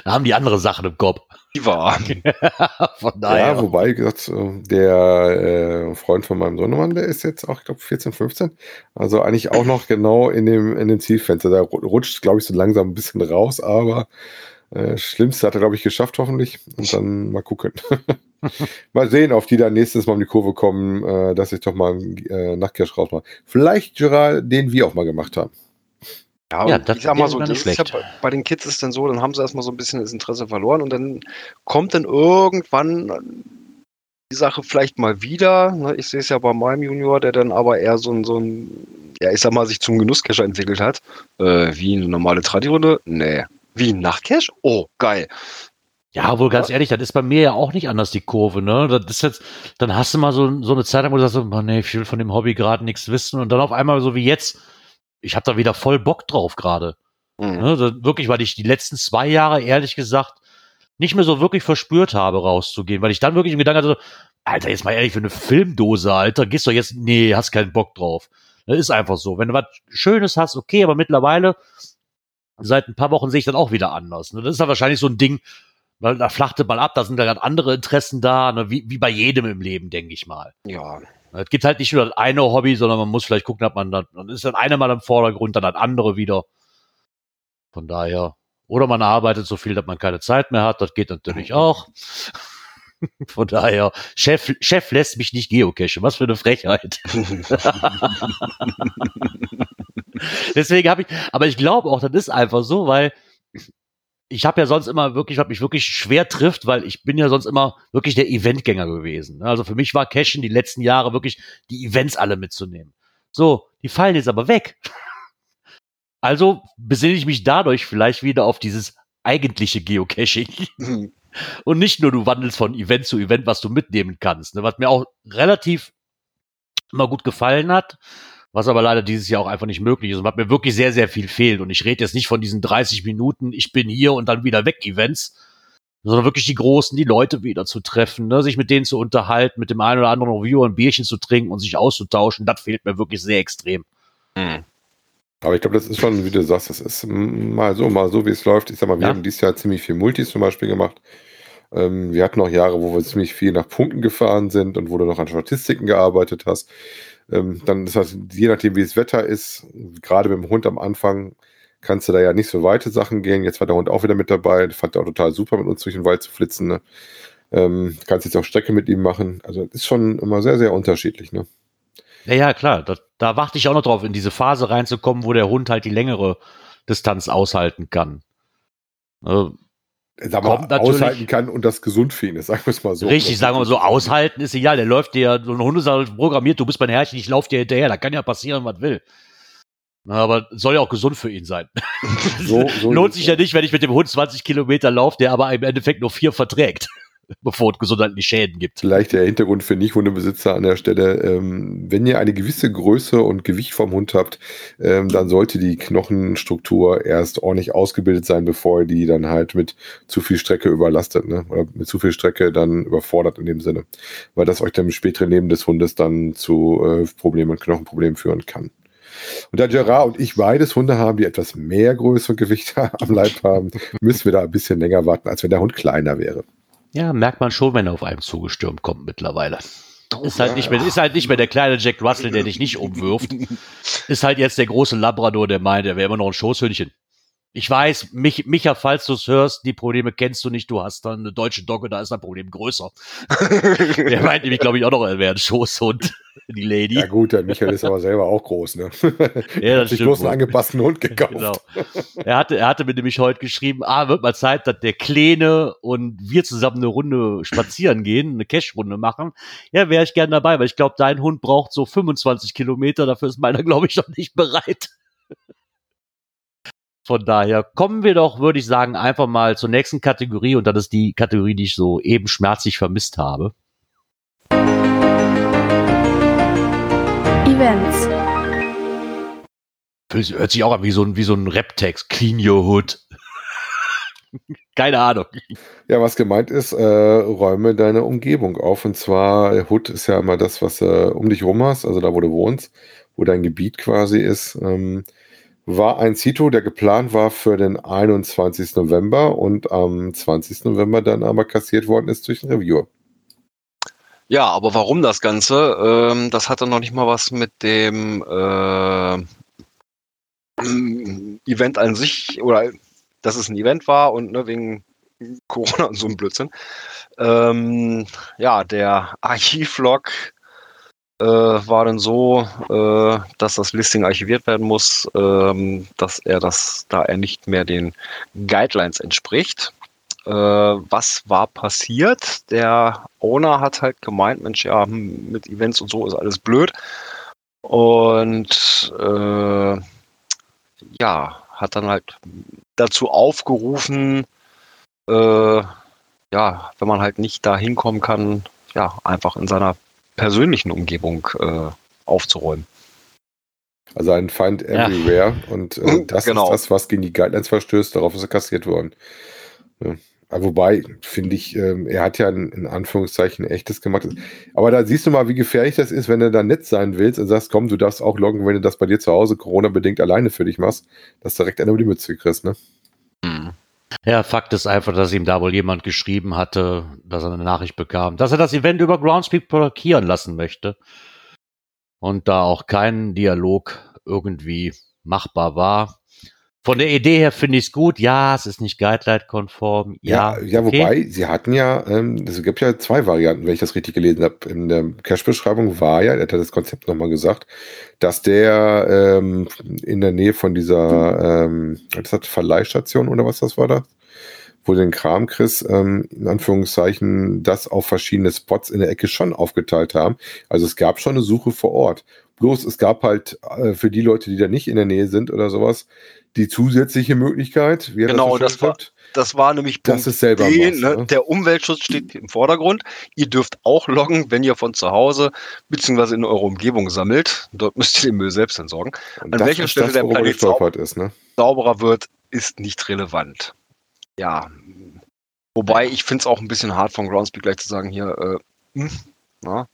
da haben die andere Sachen im Kopf. Die war. Von daher. Ja, wobei, wie gesagt, äh, der äh, Freund von meinem Sohnemann, der ist jetzt auch, ich glaube, 14, 15. Also eigentlich auch noch genau in dem, in dem Zielfenster. Da ru- rutscht, glaube ich, so langsam ein bisschen raus, aber äh, Schlimmste hat er, glaube ich, geschafft, hoffentlich. Und dann mal gucken. mal sehen, auf die dann nächstes Mal um die Kurve kommen, äh, dass ich doch mal einen äh, Nachtcash rausmache. Vielleicht, Gerard, den wir auch mal gemacht haben. Ja, Ja, das ich sag mal so, das ist ja bei, den Kids ist dann so, dann haben sie erstmal so ein bisschen das Interesse verloren und dann kommt dann irgendwann die Sache vielleicht mal wieder. ne? Ich sehe es ja bei meinem Junior, der dann aber eher so ein, so ein ja, ich sag mal, sich zum Genusscacher entwickelt hat. Äh, wie eine normale Tradi-Runde? Nee. Wie ein Nachtcash? Oh, geil. Ja, wohl ganz ehrlich, das ist bei mir ja auch nicht anders, die Kurve, ne? Das ist jetzt, dann hast du mal so, so eine Zeit, wo du sagst, oh, nee, ich will von dem Hobby gerade nichts wissen und dann auf einmal so wie jetzt, ich habe da wieder voll Bock drauf gerade. Mhm. Ne? Das, wirklich, weil ich die letzten zwei Jahre, ehrlich gesagt, nicht mehr so wirklich verspürt habe, rauszugehen, weil ich dann wirklich im Gedanken hatte, Alter, jetzt mal ehrlich, für eine Filmdose, Alter, gehst du jetzt, nee, hast keinen Bock drauf. Das ist einfach so. Wenn du was Schönes hast, okay, aber mittlerweile, seit ein paar Wochen sehe ich dann auch wieder anders. Ne? Das ist ja wahrscheinlich so ein Ding, weil da flachte mal ab, da sind da gerade andere Interessen da, ne? wie, wie bei jedem im Leben, denke ich mal. Ja. Es gibt halt nicht nur das eine Hobby, sondern man muss vielleicht gucken, ob man dann, dann ist dann eine mal im Vordergrund, dann das andere wieder. Von daher. Oder man arbeitet so viel, dass man keine Zeit mehr hat, das geht natürlich auch. Von daher, Chef, Chef lässt mich nicht geocachen. Was für eine Frechheit. Deswegen habe ich, aber ich glaube auch, das ist einfach so, weil ich habe ja sonst immer wirklich, was mich wirklich schwer trifft, weil ich bin ja sonst immer wirklich der Eventgänger gewesen. Also für mich war Cashen die letzten Jahre wirklich die Events alle mitzunehmen. So, die fallen jetzt aber weg. Also besinne ich mich dadurch vielleicht wieder auf dieses eigentliche Geocaching. Und nicht nur du wandelst von Event zu Event, was du mitnehmen kannst. Ne? Was mir auch relativ immer gut gefallen hat, was aber leider dieses Jahr auch einfach nicht möglich ist und was mir wirklich sehr, sehr viel fehlt. Und ich rede jetzt nicht von diesen 30 Minuten, ich bin hier und dann wieder weg Events, sondern wirklich die großen, die Leute wieder zu treffen, ne? sich mit denen zu unterhalten, mit dem einen oder anderen Reviewer ein Bierchen zu trinken und sich auszutauschen. Das fehlt mir wirklich sehr extrem. Mhm. Aber ich glaube, das ist schon, wie du sagst, das ist mal so, mal so, wie es läuft. Ich sag mal, wir Ja. haben dieses Jahr ziemlich viel Multis zum Beispiel gemacht. Ähm, wir hatten auch Jahre, wo wir ziemlich viel nach Punkten gefahren sind und wo du noch an Statistiken gearbeitet hast. Ähm, dann ist das, je nachdem, wie das Wetter ist, gerade mit dem Hund am Anfang, kannst du da ja nicht so weite Sachen gehen. Jetzt war der Hund auch wieder mit dabei. Fand er auch total super, mit uns durch den Wald zu flitzen. Ne? Ähm, kannst jetzt auch Strecke mit ihm machen. Also ist schon immer sehr, sehr unterschiedlich. Ne? Ja, ja, klar. Da, da warte ich auch noch drauf, in diese Phase reinzukommen, wo der Hund halt die längere Distanz aushalten kann. Äh, Sag mal, aushalten kann und das gesund für ihn ist, sagen wir es mal so. richtig, sagen wir mal so, aushalten ist egal. Der läuft dir, so ein Hund ist halt programmiert, du bist mein Herrchen, ich lauf dir hinterher. Da kann ja passieren, was will. Na, aber soll ja auch gesund für ihn sein. So, so Lohnt sich ja nicht, wenn ich mit dem Hund 20 Kilometer laufe, der aber im Endeffekt nur vier verträgt. bevor es gesundheitliche Schäden gibt. Vielleicht der Hintergrund für Nicht-Hundebesitzer an der Stelle. Ähm, wenn ihr eine gewisse Größe und Gewicht vom Hund habt, ähm, dann sollte die Knochenstruktur erst ordentlich ausgebildet sein, bevor ihr die dann halt mit zu viel Strecke überlastet, ne? Oder mit zu viel Strecke dann überfordert in dem Sinne. Weil das euch dann im späteren Leben des Hundes dann zu äh, Problemen und Knochenproblemen führen kann. Und da Gerard und ich beides Hunde haben, die etwas mehr Größe und Gewicht am Leib haben, müssen wir da ein bisschen länger warten, als wenn der Hund kleiner wäre. Ja, merkt man schon, wenn er auf einem zugestürmt kommt mittlerweile. Ist halt, nicht mehr, ist halt nicht mehr der kleine Jack Russell, der dich nicht umwirft. Ist halt jetzt der große Labrador, der meint, er wäre immer noch ein Schoßhündchen. Ich weiß, mich, Micha, falls du es hörst, die Probleme kennst du nicht. Du hast dann eine deutsche Dogge, da ist ein Problem größer. der meint nämlich, glaube ich, auch noch, er wäre ein Schoßhund, die Lady. Ja gut, der Michael ist aber selber auch groß, ne? Ja, das Sich stimmt bloß einen angepassten Hund gekauft. Genau. Er hatte, er hatte mir nämlich heute geschrieben, ah, wird mal Zeit, dass der Kleine und wir zusammen eine Runde spazieren gehen, eine Cash-Runde machen. Ja, wäre ich gern dabei, weil ich glaube, dein Hund braucht so 25 Kilometer, dafür ist meiner, glaube ich, noch nicht bereit. Von daher kommen wir doch, würde ich sagen, einfach mal zur nächsten Kategorie und das ist die Kategorie, die ich so eben schmerzlich vermisst habe. Events. Hört sich auch an wie so ein, wie so ein Rap-Text. Clean your hood. Keine Ahnung. Ja, was gemeint ist, äh, räume deine Umgebung auf. Und zwar, Hood ist ja immer das, was äh, um dich rum hast, also da, wo du wohnst, wo dein Gebiet quasi ist. Ähm, war ein Zito, der geplant war für den 21. November und am 20. November dann aber kassiert worden ist durch einen Reviewer. Ja, aber warum das Ganze? Ähm, das hatte noch nicht mal was mit dem äh, Event an sich oder dass es ein Event war und ne, wegen Corona und so ein Blödsinn. Ähm, ja, der Archivlog äh, war dann so, äh, dass das Listing archiviert werden muss, ähm, dass er das, da er nicht mehr den Guidelines entspricht. Äh, was war passiert? Der Owner hat halt gemeint, Mensch, ja, hm, mit Events und so ist alles blöd. Und äh, ja, hat dann halt dazu aufgerufen, äh, ja, wenn man halt nicht da hinkommen kann, ja, einfach in seiner persönlichen Umgebung äh, aufzuräumen. Also ein Find Ja. Everywhere. Und äh, das genau. ist das, was gegen die Guidelines verstößt. Darauf ist er kassiert worden. Ja. Aber wobei, finde ich, ähm, er hat ja in, in Anführungszeichen echtes gemacht. Aber da siehst du mal, wie gefährlich das ist, wenn du da nett sein willst und sagst, komm, du darfst auch loggen, wenn du das bei dir zu Hause Corona-bedingt alleine für dich machst, dass du direkt einer über die Mütze kriegst, ne? Ja, Fakt ist einfach, dass ihm da wohl jemand geschrieben hatte, dass er eine Nachricht bekam, dass er das Event über Groundspeak blockieren lassen möchte. Und da auch kein Dialog irgendwie machbar war. Von der Idee her finde ich es gut. Ja, es ist nicht Guideline-konform. Ja, ja, okay. wobei, sie hatten ja, ähm, es gibt ja zwei Varianten, wenn ich das richtig gelesen habe. In der Cache-Beschreibung war ja, er hat das Konzept nochmal gesagt, dass der ähm, in der Nähe von dieser, ähm, was hat Verleihstation oder was das war da? Wo den Kram kriegst, ähm, in Anführungszeichen, das auf verschiedene Spots in der Ecke schon aufgeteilt haben. Also es gab schon eine Suche vor Ort. Bloß es gab halt äh, für die Leute, die da nicht in der Nähe sind oder sowas, die zusätzliche Möglichkeit. Wie Genau, schön das war-? Das war nämlich Das Punkt ist selber D, was, ne? ne? Der Umweltschutz steht im Vordergrund. Ihr dürft auch loggen, wenn ihr von zu Hause bzw. in eurer Umgebung sammelt. Dort müsst ihr den Müll selbst entsorgen. Und An das welcher ist Stelle das, der Planet gestolpert ist, ne? Sauberer wird, ist nicht relevant. Ja. Wobei, ich finde es auch ein bisschen hart von Groundspeak gleich zu sagen, hier, äh, hm, na,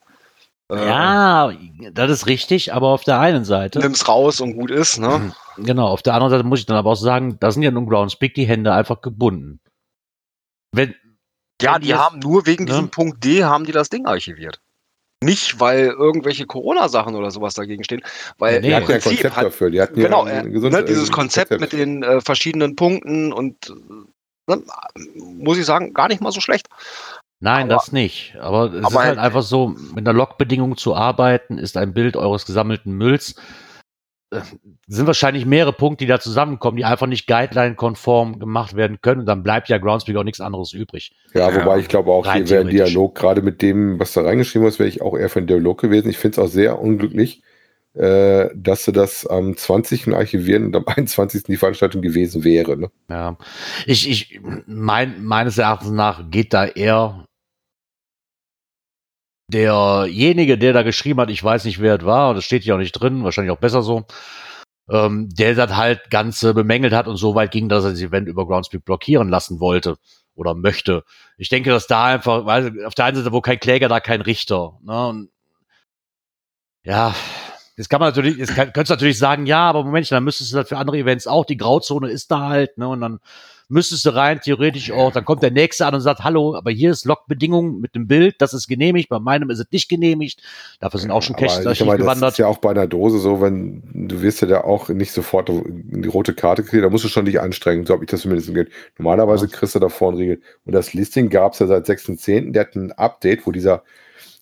äh, Ja, das ist richtig, aber auf der einen Seite, nimm's raus und gut ist, ne? Genau, auf der anderen Seite muss ich dann aber auch sagen, da sind ja nun Groundspeak die Hände einfach gebunden. Wenn, Ja, die haben nur wegen ne? diesem Punkt D haben die das Ding archiviert. Nicht, weil irgendwelche Corona-Sachen oder sowas dagegen stehen, weil Nee, Die hatten ja ein Konzept hat, dafür. Die hatten genau, ja äh, ne, dieses äh, Konzept mit den äh, verschiedenen Punkten und äh, ne, muss ich sagen, gar nicht mal so schlecht. Nein, Aber- das nicht. Aber es aber ist halt halt- einfach so, mit einer Logbedingung zu arbeiten, ist ein Bild eures gesammelten Mülls. Äh, sind wahrscheinlich mehrere Punkte, die da zusammenkommen, die einfach nicht guideline-konform gemacht werden können. Und dann bleibt ja Groundspeak auch nichts anderes übrig. Ja, Ja, wobei ich glaube auch, rein hier wäre ein. Dialog, gerade mit dem, was da reingeschrieben ist, wäre ich auch eher für einen Dialog gewesen. Ich finde es auch sehr unglücklich, äh, dass sie das am 20. archivieren und am 21. die Veranstaltung gewesen wäre. Ne? Ja. Ich, ich, mein, meines Erachtens nach geht da eher derjenige, der da geschrieben hat, ich weiß nicht, wer es war, und das steht hier auch nicht drin, wahrscheinlich auch besser so, ähm, der das halt ganz äh, bemängelt hat und so weit ging, dass er das Event über Groundspeak blockieren lassen wollte oder möchte. Ich denke, dass da einfach, weil auf der einen Seite, wo kein Kläger, da kein Richter. Ne? Und ja, Jetzt kann man natürlich, jetzt kann, könntest du natürlich sagen, ja, aber Moment, dann müsstest du das für andere Events auch, die Grauzone ist da halt, ne, und dann müsstest du rein theoretisch auch, dann kommt der Nächste an und sagt, hallo, aber hier ist Logbedingung mit dem Bild, das ist genehmigt, bei meinem ist es nicht genehmigt. Dafür sind auch schon Caches Aber ich meine, das ist ja auch bei einer Dose so, wenn du wirst ja da auch nicht sofort die rote Karte kriegen, da musst du schon dich anstrengen, so habe ich das zumindest gehört. Normalerweise kriegst du da vorne Regel. Und das Listing gab es ja seit 6.10., der hat ein Update, wo dieser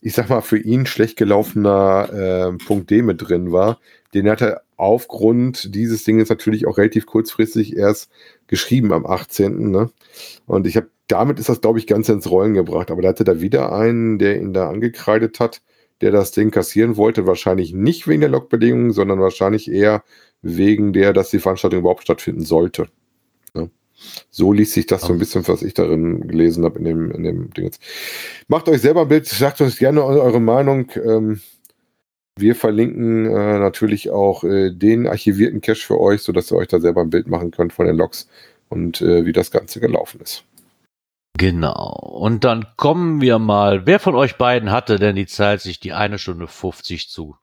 ich sag mal, für ihn schlecht gelaufener äh, Punkt D mit drin war. Den hat er aufgrund dieses Dinges natürlich auch relativ kurzfristig erst geschrieben am 18. Ne? Und ich habe, damit ist das, glaube ich, ganz ins Rollen gebracht. Aber da hatte da wieder einen, der ihn da angekreidet hat, der das Ding kassieren wollte. Wahrscheinlich nicht wegen der Logbedingungen, sondern wahrscheinlich eher wegen der, dass die Veranstaltung überhaupt stattfinden sollte. So liest sich das so ein bisschen, was ich darin gelesen habe in dem, in dem Ding. Macht euch selber ein Bild, sagt uns gerne eure Meinung. Ähm, wir verlinken äh, natürlich auch äh, den archivierten Cache für euch, sodass ihr euch da selber ein Bild machen könnt von den Logs und äh, wie das Ganze gelaufen ist. Genau. Und dann kommen wir mal. Wer von euch beiden hatte denn die Zeit, sich die eine Stunde 50 zu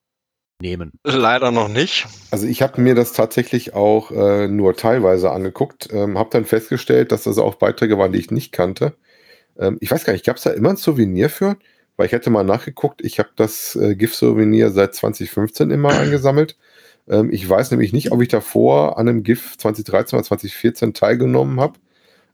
nehmen? Leider noch nicht. Also ich habe mir das tatsächlich auch äh, nur teilweise angeguckt, ähm, habe dann festgestellt, dass das auch Beiträge waren, die ich nicht kannte. Ähm, ich weiß gar nicht, gab es da immer ein Souvenir für? Weil ich hätte mal nachgeguckt, ich habe das äh, GIF-Souvenir seit 2015 immer eingesammelt. Ähm, ich weiß nämlich nicht, ob ich davor an einem GIF 2013 oder 2014 teilgenommen habe.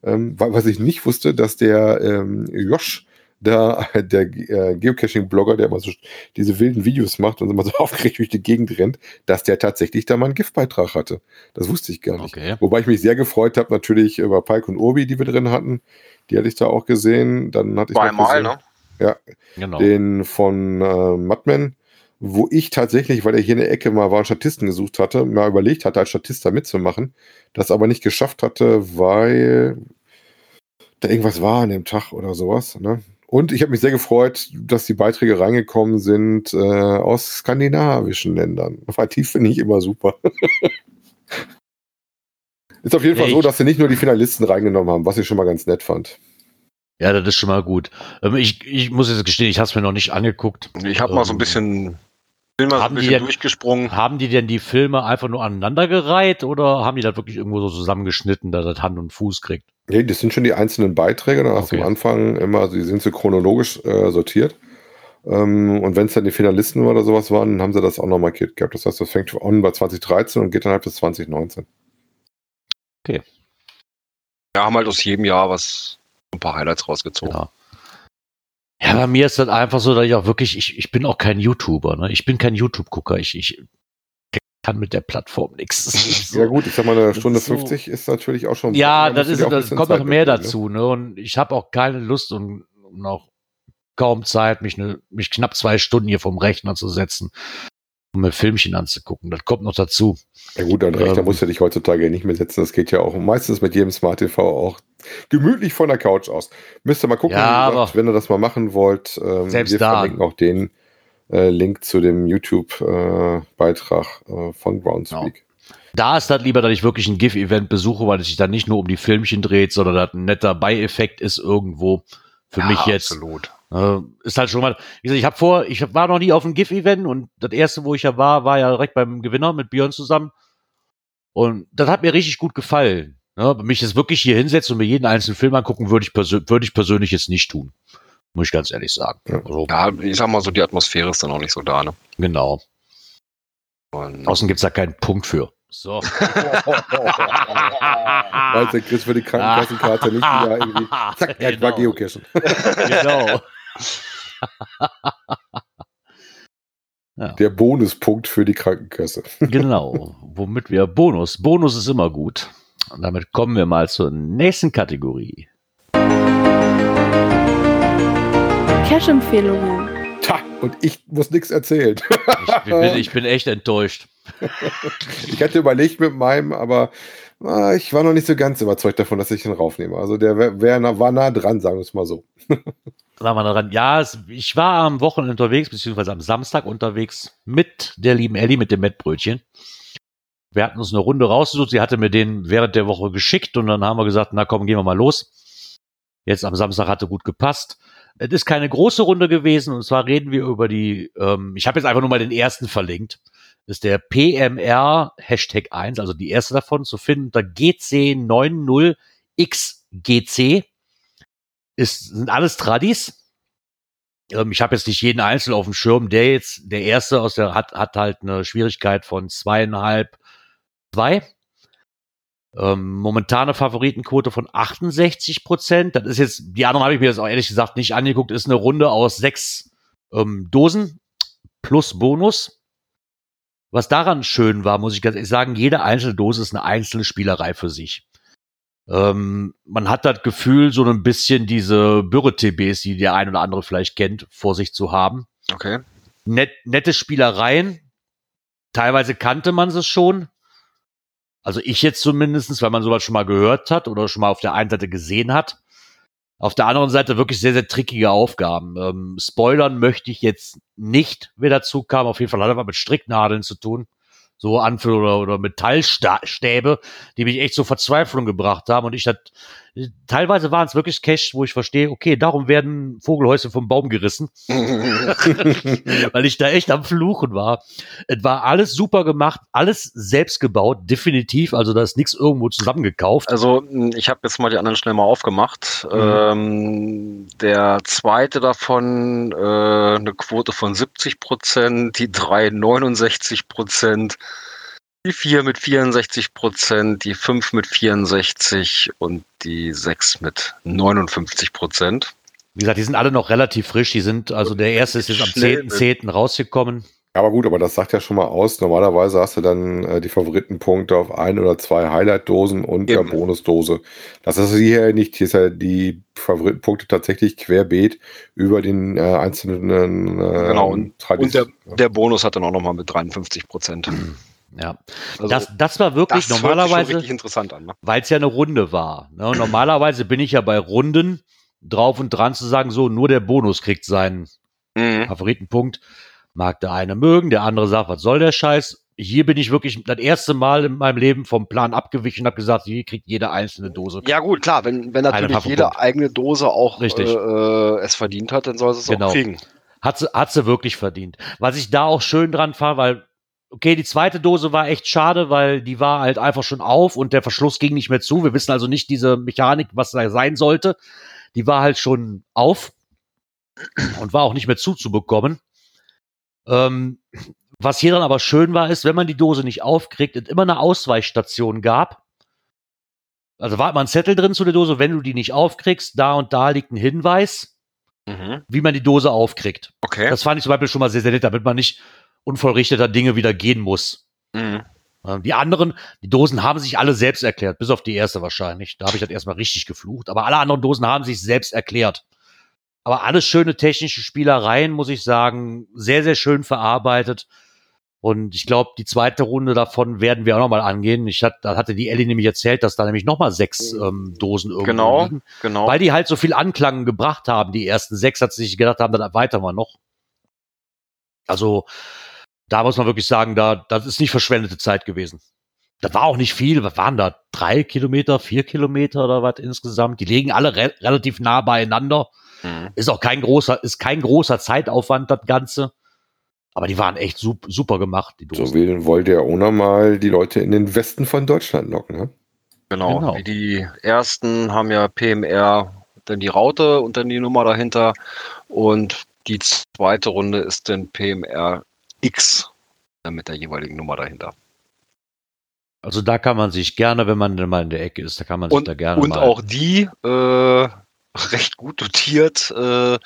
Ähm, was ich nicht wusste, dass der ähm, Josh da der äh, Geocaching-Blogger, der immer so diese wilden Videos macht und immer so aufgeregt durch die Gegend rennt, dass der tatsächlich da mal einen Giftbeitrag hatte. Das wusste ich gar nicht. Okay. Wobei ich mich sehr gefreut habe, natürlich über Pike und Obi, die wir drin hatten. Die hatte ich da auch gesehen. Dann hatte ich Zweimal, ne? Ja, genau. den von äh, Madman, wo ich tatsächlich, weil er hier in der Ecke mal war, Statisten gesucht hatte, mal überlegt hatte, als Statist da mitzumachen, das aber nicht geschafft hatte, weil da irgendwas war an dem Tag oder sowas. Ne? Und ich habe mich sehr gefreut, dass die Beiträge reingekommen sind äh, aus skandinavischen Ländern. Tief finde ich immer super. ist auf jeden Fall so, dass sie nicht nur die Finalisten reingenommen haben, was ich schon mal ganz nett fand. Ja, das ist schon mal gut. Ähm, ich, ich muss jetzt gestehen, ich habe es mir noch nicht angeguckt. Ich habe ähm, mal so ein ähm, bisschen Filme haben ein bisschen denn, durchgesprungen. Haben die denn die Filme einfach nur aneinandergereiht oder haben die das wirklich irgendwo so zusammengeschnitten, dass das Hand und Fuß kriegt? Nee, das sind schon die einzelnen Beiträge. Da hast okay. am Anfang immer, sie sind so chronologisch äh, sortiert. Ähm, und wenn es dann die Finalisten oder sowas waren, dann haben sie das auch noch markiert gehabt. Das heißt, das fängt an bei 2013 und geht dann halt bis 2019. Okay. Ja, haben halt aus jedem Jahr was, ein paar Highlights rausgezogen. Ja. Ja, bei mir ist das einfach so, dass ich auch wirklich, ich, ich bin auch kein YouTuber, ne? Ich bin kein YouTube-Gucker. Ich, ich kann mit der Plattform nichts. Ja gut, ich sag mal, eine Stunde so, 50 ist natürlich auch schon. Ja, das ist, das kommt noch mehr ne? dazu, ne? Und ich habe auch keine Lust und, auch kaum Zeit, mich, ne, mich knapp zwei Stunden hier vom Rechner zu setzen, um mir Filmchen anzugucken. Das kommt noch dazu. Ja gut, an Rechner ähm, musst du dich heutzutage ja nicht mehr setzen. Das geht ja auch meistens mit jedem Smart TV auch gemütlich von der Couch aus. Müsst ihr mal gucken, ja, gesagt, wenn ihr das mal machen wollt. Ähm, selbst wir da. verlinken auch den äh, Link zu dem YouTube-Beitrag äh, äh, von Groundspeak. Genau. Da ist das lieber, dass ich wirklich ein GIF-Event besuche, weil es sich dann nicht nur um die Filmchen dreht, sondern dass ein netter Beieffekt ist irgendwo für ja, mich jetzt. Absolut. Äh, ist halt schon mal, wie gesagt, ich habe vor, ich war noch nie auf einem GIF-Event und das erste, wo ich ja war, war ja direkt beim Gewinner mit Björn zusammen. Und das hat mir richtig gut gefallen. Ja, ne? mich jetzt wirklich hier hinsetzen und mir jeden einzelnen Film angucken, würde ich, würde ich persönlich jetzt nicht tun. Muss ich ganz ehrlich sagen. Also, ja, ich sag mal so, die Atmosphäre ist dann auch nicht so da, ne? Genau. Und Außen gibt's da keinen Punkt für. So. Weil der Chris für die Krankenkassenkarte nicht wieder irgendwie. Zack, er genau. war geocachen. genau. Ja. Der Bonuspunkt für die Krankenkasse. genau. Womit wir Bonus. Bonus ist immer gut. Und damit kommen wir mal zur nächsten Kategorie. Cash-Empfehlungen. und ich muss nichts erzählen. ich, bin, ich bin echt enttäuscht. ich hatte überlegt mit meinem, aber ich war noch nicht so ganz überzeugt davon, dass ich ihn raufnehme. Also der wär, wär, war nah dran, sagen wir es mal so. Sagen wir dran. Ja, es, ich war am Wochenende unterwegs, beziehungsweise am Samstag unterwegs mit der lieben Ellie, mit dem Mettbrötchen. Wir hatten uns eine Runde rausgesucht. Sie hatte mir den während der Woche geschickt und dann haben wir gesagt, na komm, gehen wir mal los. Jetzt am Samstag hatte gut gepasst. Es ist keine große Runde gewesen und zwar reden wir über die, ähm, ich habe jetzt einfach nur mal den ersten verlinkt. Ist der PMR Hashtag 1, also die erste davon zu finden unter GC90XGC. Ist, sind alles Tradis. Ähm, ich habe jetzt nicht jeden Einzelnen auf dem Schirm. Der jetzt, der erste aus der hat, hat halt eine Schwierigkeit von zweieinhalb, zwei. Ähm, momentane Favoritenquote von 68 Prozent. Das ist jetzt, die anderen habe ich mir jetzt auch ehrlich gesagt nicht angeguckt, ist eine Runde aus sechs ähm, Dosen plus Bonus. Was daran schön war, muss ich ganz ehrlich sagen, jede einzelne Dose ist eine einzelne Spielerei für sich. Ähm, man hat das Gefühl, so ein bisschen diese Bürre-TBs, die der ein oder andere vielleicht kennt, vor sich zu haben. Okay. Net, nette Spielereien. Teilweise kannte man es schon. Also ich jetzt zumindestens, weil man sowas schon mal gehört hat oder schon mal auf der einen Seite gesehen hat. Auf der anderen Seite wirklich sehr, sehr trickige Aufgaben. Ähm, spoilern möchte ich jetzt nicht, wer dazu kam. Auf jeden Fall hat er was mit Stricknadeln zu tun so Anfüll- oder, oder Metallstäbe, die mich echt zur Verzweiflung gebracht haben. Und ich hat, teilweise waren es wirklich Cash, wo ich verstehe, okay, darum werden Vogelhäuschen vom Baum gerissen. Weil ich da echt am Fluchen war. Es war alles super gemacht, alles selbst gebaut, definitiv. Also da ist nichts irgendwo zusammengekauft. Also ich habe jetzt mal die anderen schnell mal aufgemacht. Mhm. Ähm, der zweite davon äh, eine Quote von 70 Prozent, die drei 69 Prozent. Die 4 mit 64 Prozent, die 5 mit 64 und die 6 mit 59 Prozent. Wie gesagt, die sind alle noch relativ frisch. Die sind, also der erste ist jetzt am 10.10. 10. rausgekommen. Aber gut, aber das sagt ja schon mal aus. Normalerweise hast du dann äh, die Favoritenpunkte auf ein oder zwei Highlight-Dosen und Eben. der Bonusdose. Das ist hier nicht. Hier ist ja die Favoritenpunkte tatsächlich querbeet über den äh, einzelnen äh, Genau, und, und der, der, Bonus hat dann auch nochmal mit 53 Prozent. Ja, also, das, das war wirklich das normalerweise, interessant an, ne? weil es ja eine Runde war. Ne? Normalerweise bin ich ja bei Runden drauf und dran zu sagen, so nur der Bonus kriegt seinen mhm. Favoritenpunkt. Mag der eine mögen, der andere sagt, was soll der Scheiß? Hier bin ich wirklich das erste Mal in meinem Leben vom Plan abgewichen und habe gesagt, hier kriegt jede einzelne Dose. Ja gut, klar, wenn, wenn natürlich jede eigene Dose auch Richtig. Äh, es verdient hat, dann soll sie es genau. auch kriegen. Hat sie, hat sie wirklich verdient. Was ich da auch schön dran fand, weil Okay, die zweite Dose war echt schade, weil die war halt einfach schon auf und der Verschluss ging nicht mehr zu. Wir wissen also nicht diese Mechanik, was da sein sollte. Die war halt schon auf und war auch nicht mehr zuzubekommen. Ähm, was hier dann aber schön war, ist, wenn man die Dose nicht aufkriegt, es immer eine Ausweichstation gab. Also war immer ein Zettel drin zu der Dose, wenn du die nicht aufkriegst, da und da liegt ein Hinweis, mhm. wie man die Dose aufkriegt. Okay. Das fand ich zum Beispiel schon mal sehr, sehr nett, damit man nicht unvollrichteter Dinge wieder gehen muss. Mhm. Die anderen, die Dosen haben sich alle selbst erklärt, bis auf die erste wahrscheinlich. Da habe ich das erstmal richtig geflucht. Aber alle anderen Dosen haben sich selbst erklärt. Aber alles schöne technische Spielereien, muss ich sagen, sehr, sehr schön verarbeitet. Und ich glaube, die zweite Runde davon werden wir auch nochmal angehen. Ich hatte, da hatte die Ellie nämlich erzählt, dass da nämlich nochmal sechs ähm, Dosen irgendwo genau, liegen. Genau. Weil die halt so viel Anklang gebracht haben, die ersten sechs, hat sie sich gedacht haben, dann erweitern wir noch. Also, da muss man wirklich sagen, da, das ist nicht verschwendete Zeit gewesen. Das war auch nicht viel. Was waren da? Drei Kilometer, vier Kilometer oder was insgesamt? Die liegen alle re relativ nah beieinander. Mhm. Ist auch kein großer, ist kein großer Zeitaufwand, das Ganze. Aber die waren echt super, super gemacht, die Dosen. So wählen wollte er auch nochmal die Leute in den Westen von Deutschland locken, ne? Genau. genau. Die ersten haben ja PMR, dann die Raute und dann die Nummer dahinter. Und die zweite Runde ist dann PMR X mit der jeweiligen Nummer dahinter. Also da kann man sich gerne, wenn man mal in der Ecke ist, da kann man sich und, da gerne und mal. Und auch die äh, recht gut dotiert. Äh,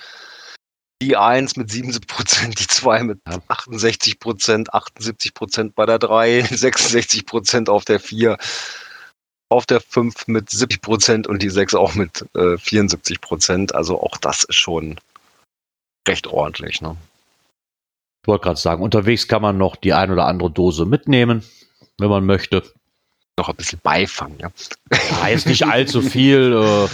die 1 mit 77 Prozent, die 2 mit 68 Prozent, 78 Prozent bei der 3, 66 Prozent auf der 4, auf der 5 mit 70 Prozent und die 6 auch mit äh, 74 Prozent. Also auch das ist schon recht ordentlich. Ne? Ich wollte gerade sagen, unterwegs kann man noch die ein oder andere Dose mitnehmen, wenn man möchte. Noch ein bisschen Beifang, ja. Ja, jetzt nicht allzu viel, äh,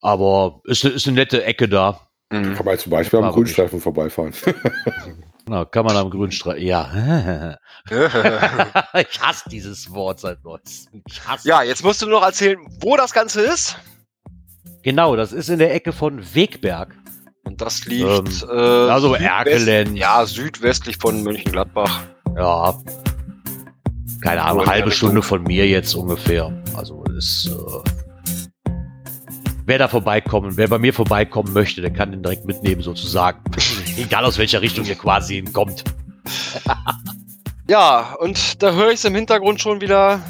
aber ist, ist eine nette Ecke da. Mhm. Kann man zum Beispiel am Grünstreifen vorbeifahren. Na, kann man am Grünstreifen. Ja. ich hasse dieses Wort seit neuestem. Ja, jetzt musst du nur noch erzählen, wo das Ganze ist. Genau, das ist in der Ecke von Wegberg. Und das liegt Ähm, äh, also Erkelenz. Ja, südwestlich von Mönchengladbach. Ja. Keine Ahnung, in halbe Stunde von mir jetzt ungefähr. Also ist. Äh, wer da vorbeikommen, wer bei mir vorbeikommen möchte, der kann den direkt mitnehmen, sozusagen. Egal aus welcher Richtung ihr quasi hinkommt. Ja, und da höre ich es im Hintergrund schon wieder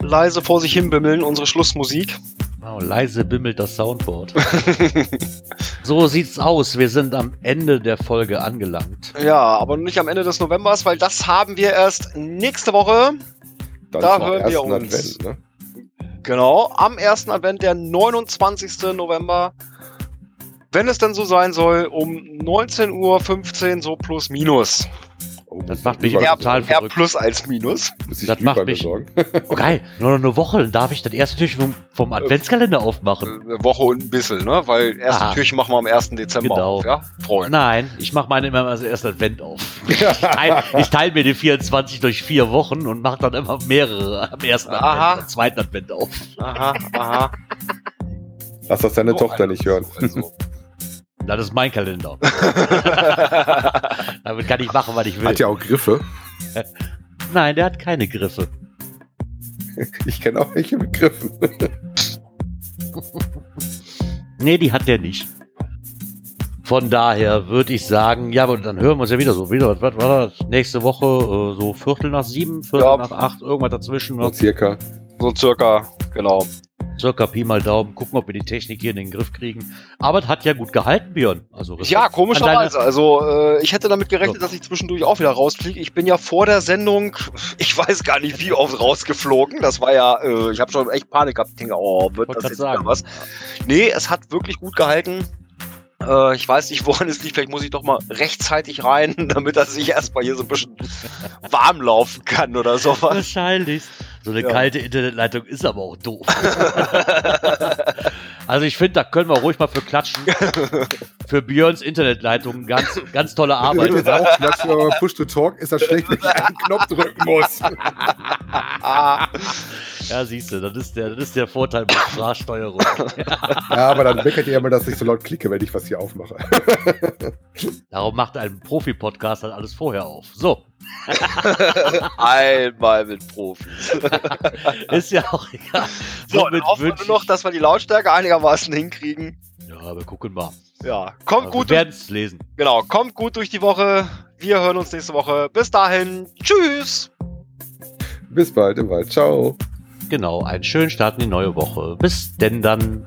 leise vor sich hin bimmeln, unsere Schlussmusik. Wow, leise bimmelt das Soundboard. so sieht's aus. Wir sind am Ende der Folge angelangt. ja, aber nicht am Ende des Novembers, weil das haben wir erst nächste Woche. Dann Da hören wir ersten uns. Advent, ne? Genau, am ersten Advent, der 29. November. Wenn es denn so sein soll, um 19.15 Uhr, so plus minus. Oh, Das macht ich mich immer total Eher verrückt. plus als minus. muss ich das macht mich- besorgen. Oh, geil. Nur noch eine Woche, dann darf ich das erste Türchen vom, vom Adventskalender aufmachen. Eine Woche und ein bisschen, ne? Weil erste Ah. Türchen machen wir am 1. Dezember Genau. auf, ja? Freunde. Nein, ich mache meine immer als erst Advent auf. Ich teile teil mir die 24 durch vier Wochen und mache dann immer mehrere am ersten Advent Aha. oder zweiten Advent auf. Aha, aha. Lass das deine So Tochter einer nicht hören. Also. Das ist mein Kalender. Damit kann ich machen, was ich will. Hat ja auch Griffe. Nein, der hat keine Griffe. Ich kenne auch welche mit Griffen. Nee, die hat der nicht. Von daher würde ich sagen, ja, aber dann hören wir uns ja wieder so. Wieder, was, war das? Nächste Woche äh, so Viertel nach sieben, Viertel Ja. nach acht, irgendwas dazwischen. So noch. circa. so circa, genau. Circa Pi mal Daumen. Gucken, ob wir die Technik hier in den Griff kriegen. Aber es hat ja gut gehalten, Björn. Also Respekt Ja, komischerweise. deine- Also, äh, ich hätte damit gerechnet, So. dass ich zwischendurch auch wieder rausfliege. Ich bin ja vor der Sendung, ich weiß gar nicht wie oft rausgeflogen. Das war ja, äh, ich habe schon echt Panik gehabt. Ich denke, oh, wird Wollte das jetzt sagen. wieder was? Nee, es hat wirklich gut gehalten. Äh, ich weiß nicht, woran es liegt. Vielleicht muss ich doch mal rechtzeitig rein, damit er sich erstmal hier so ein bisschen warm laufen kann oder sowas. Wahrscheinlich. So eine Ja. kalte Internetleitung ist aber auch doof. also ich finde, da können wir ruhig mal für klatschen. Für Björns Internetleitung ganz, ganz tolle Ich Arbeit. jetzt auch klatschen, aber Push to Talk ist das schlecht, wenn ich einen Knopf drücken muss. Ja, siehst du, das ist der, das ist der Vorteil mit Sprachsteuerung. Ja, aber dann meckert ihr immer, dass ich so laut klicke, wenn ich was hier aufmache. Darum macht ein Profi-Podcast halt alles vorher auf. So, Einmal mit Profis. ist ja auch egal. So, Somit dann hoffen wir nur noch, dass wir die Lautstärke einigermaßen hinkriegen. Ja, wir gucken mal. Ja, kommt Aber gut wir werden es lesen. Genau, kommt gut durch die Woche. Wir hören uns nächste Woche. Bis dahin. Tschüss. Bis bald im Wald. Ciao. Genau, einen schönen Start in die neue Woche. Bis denn dann.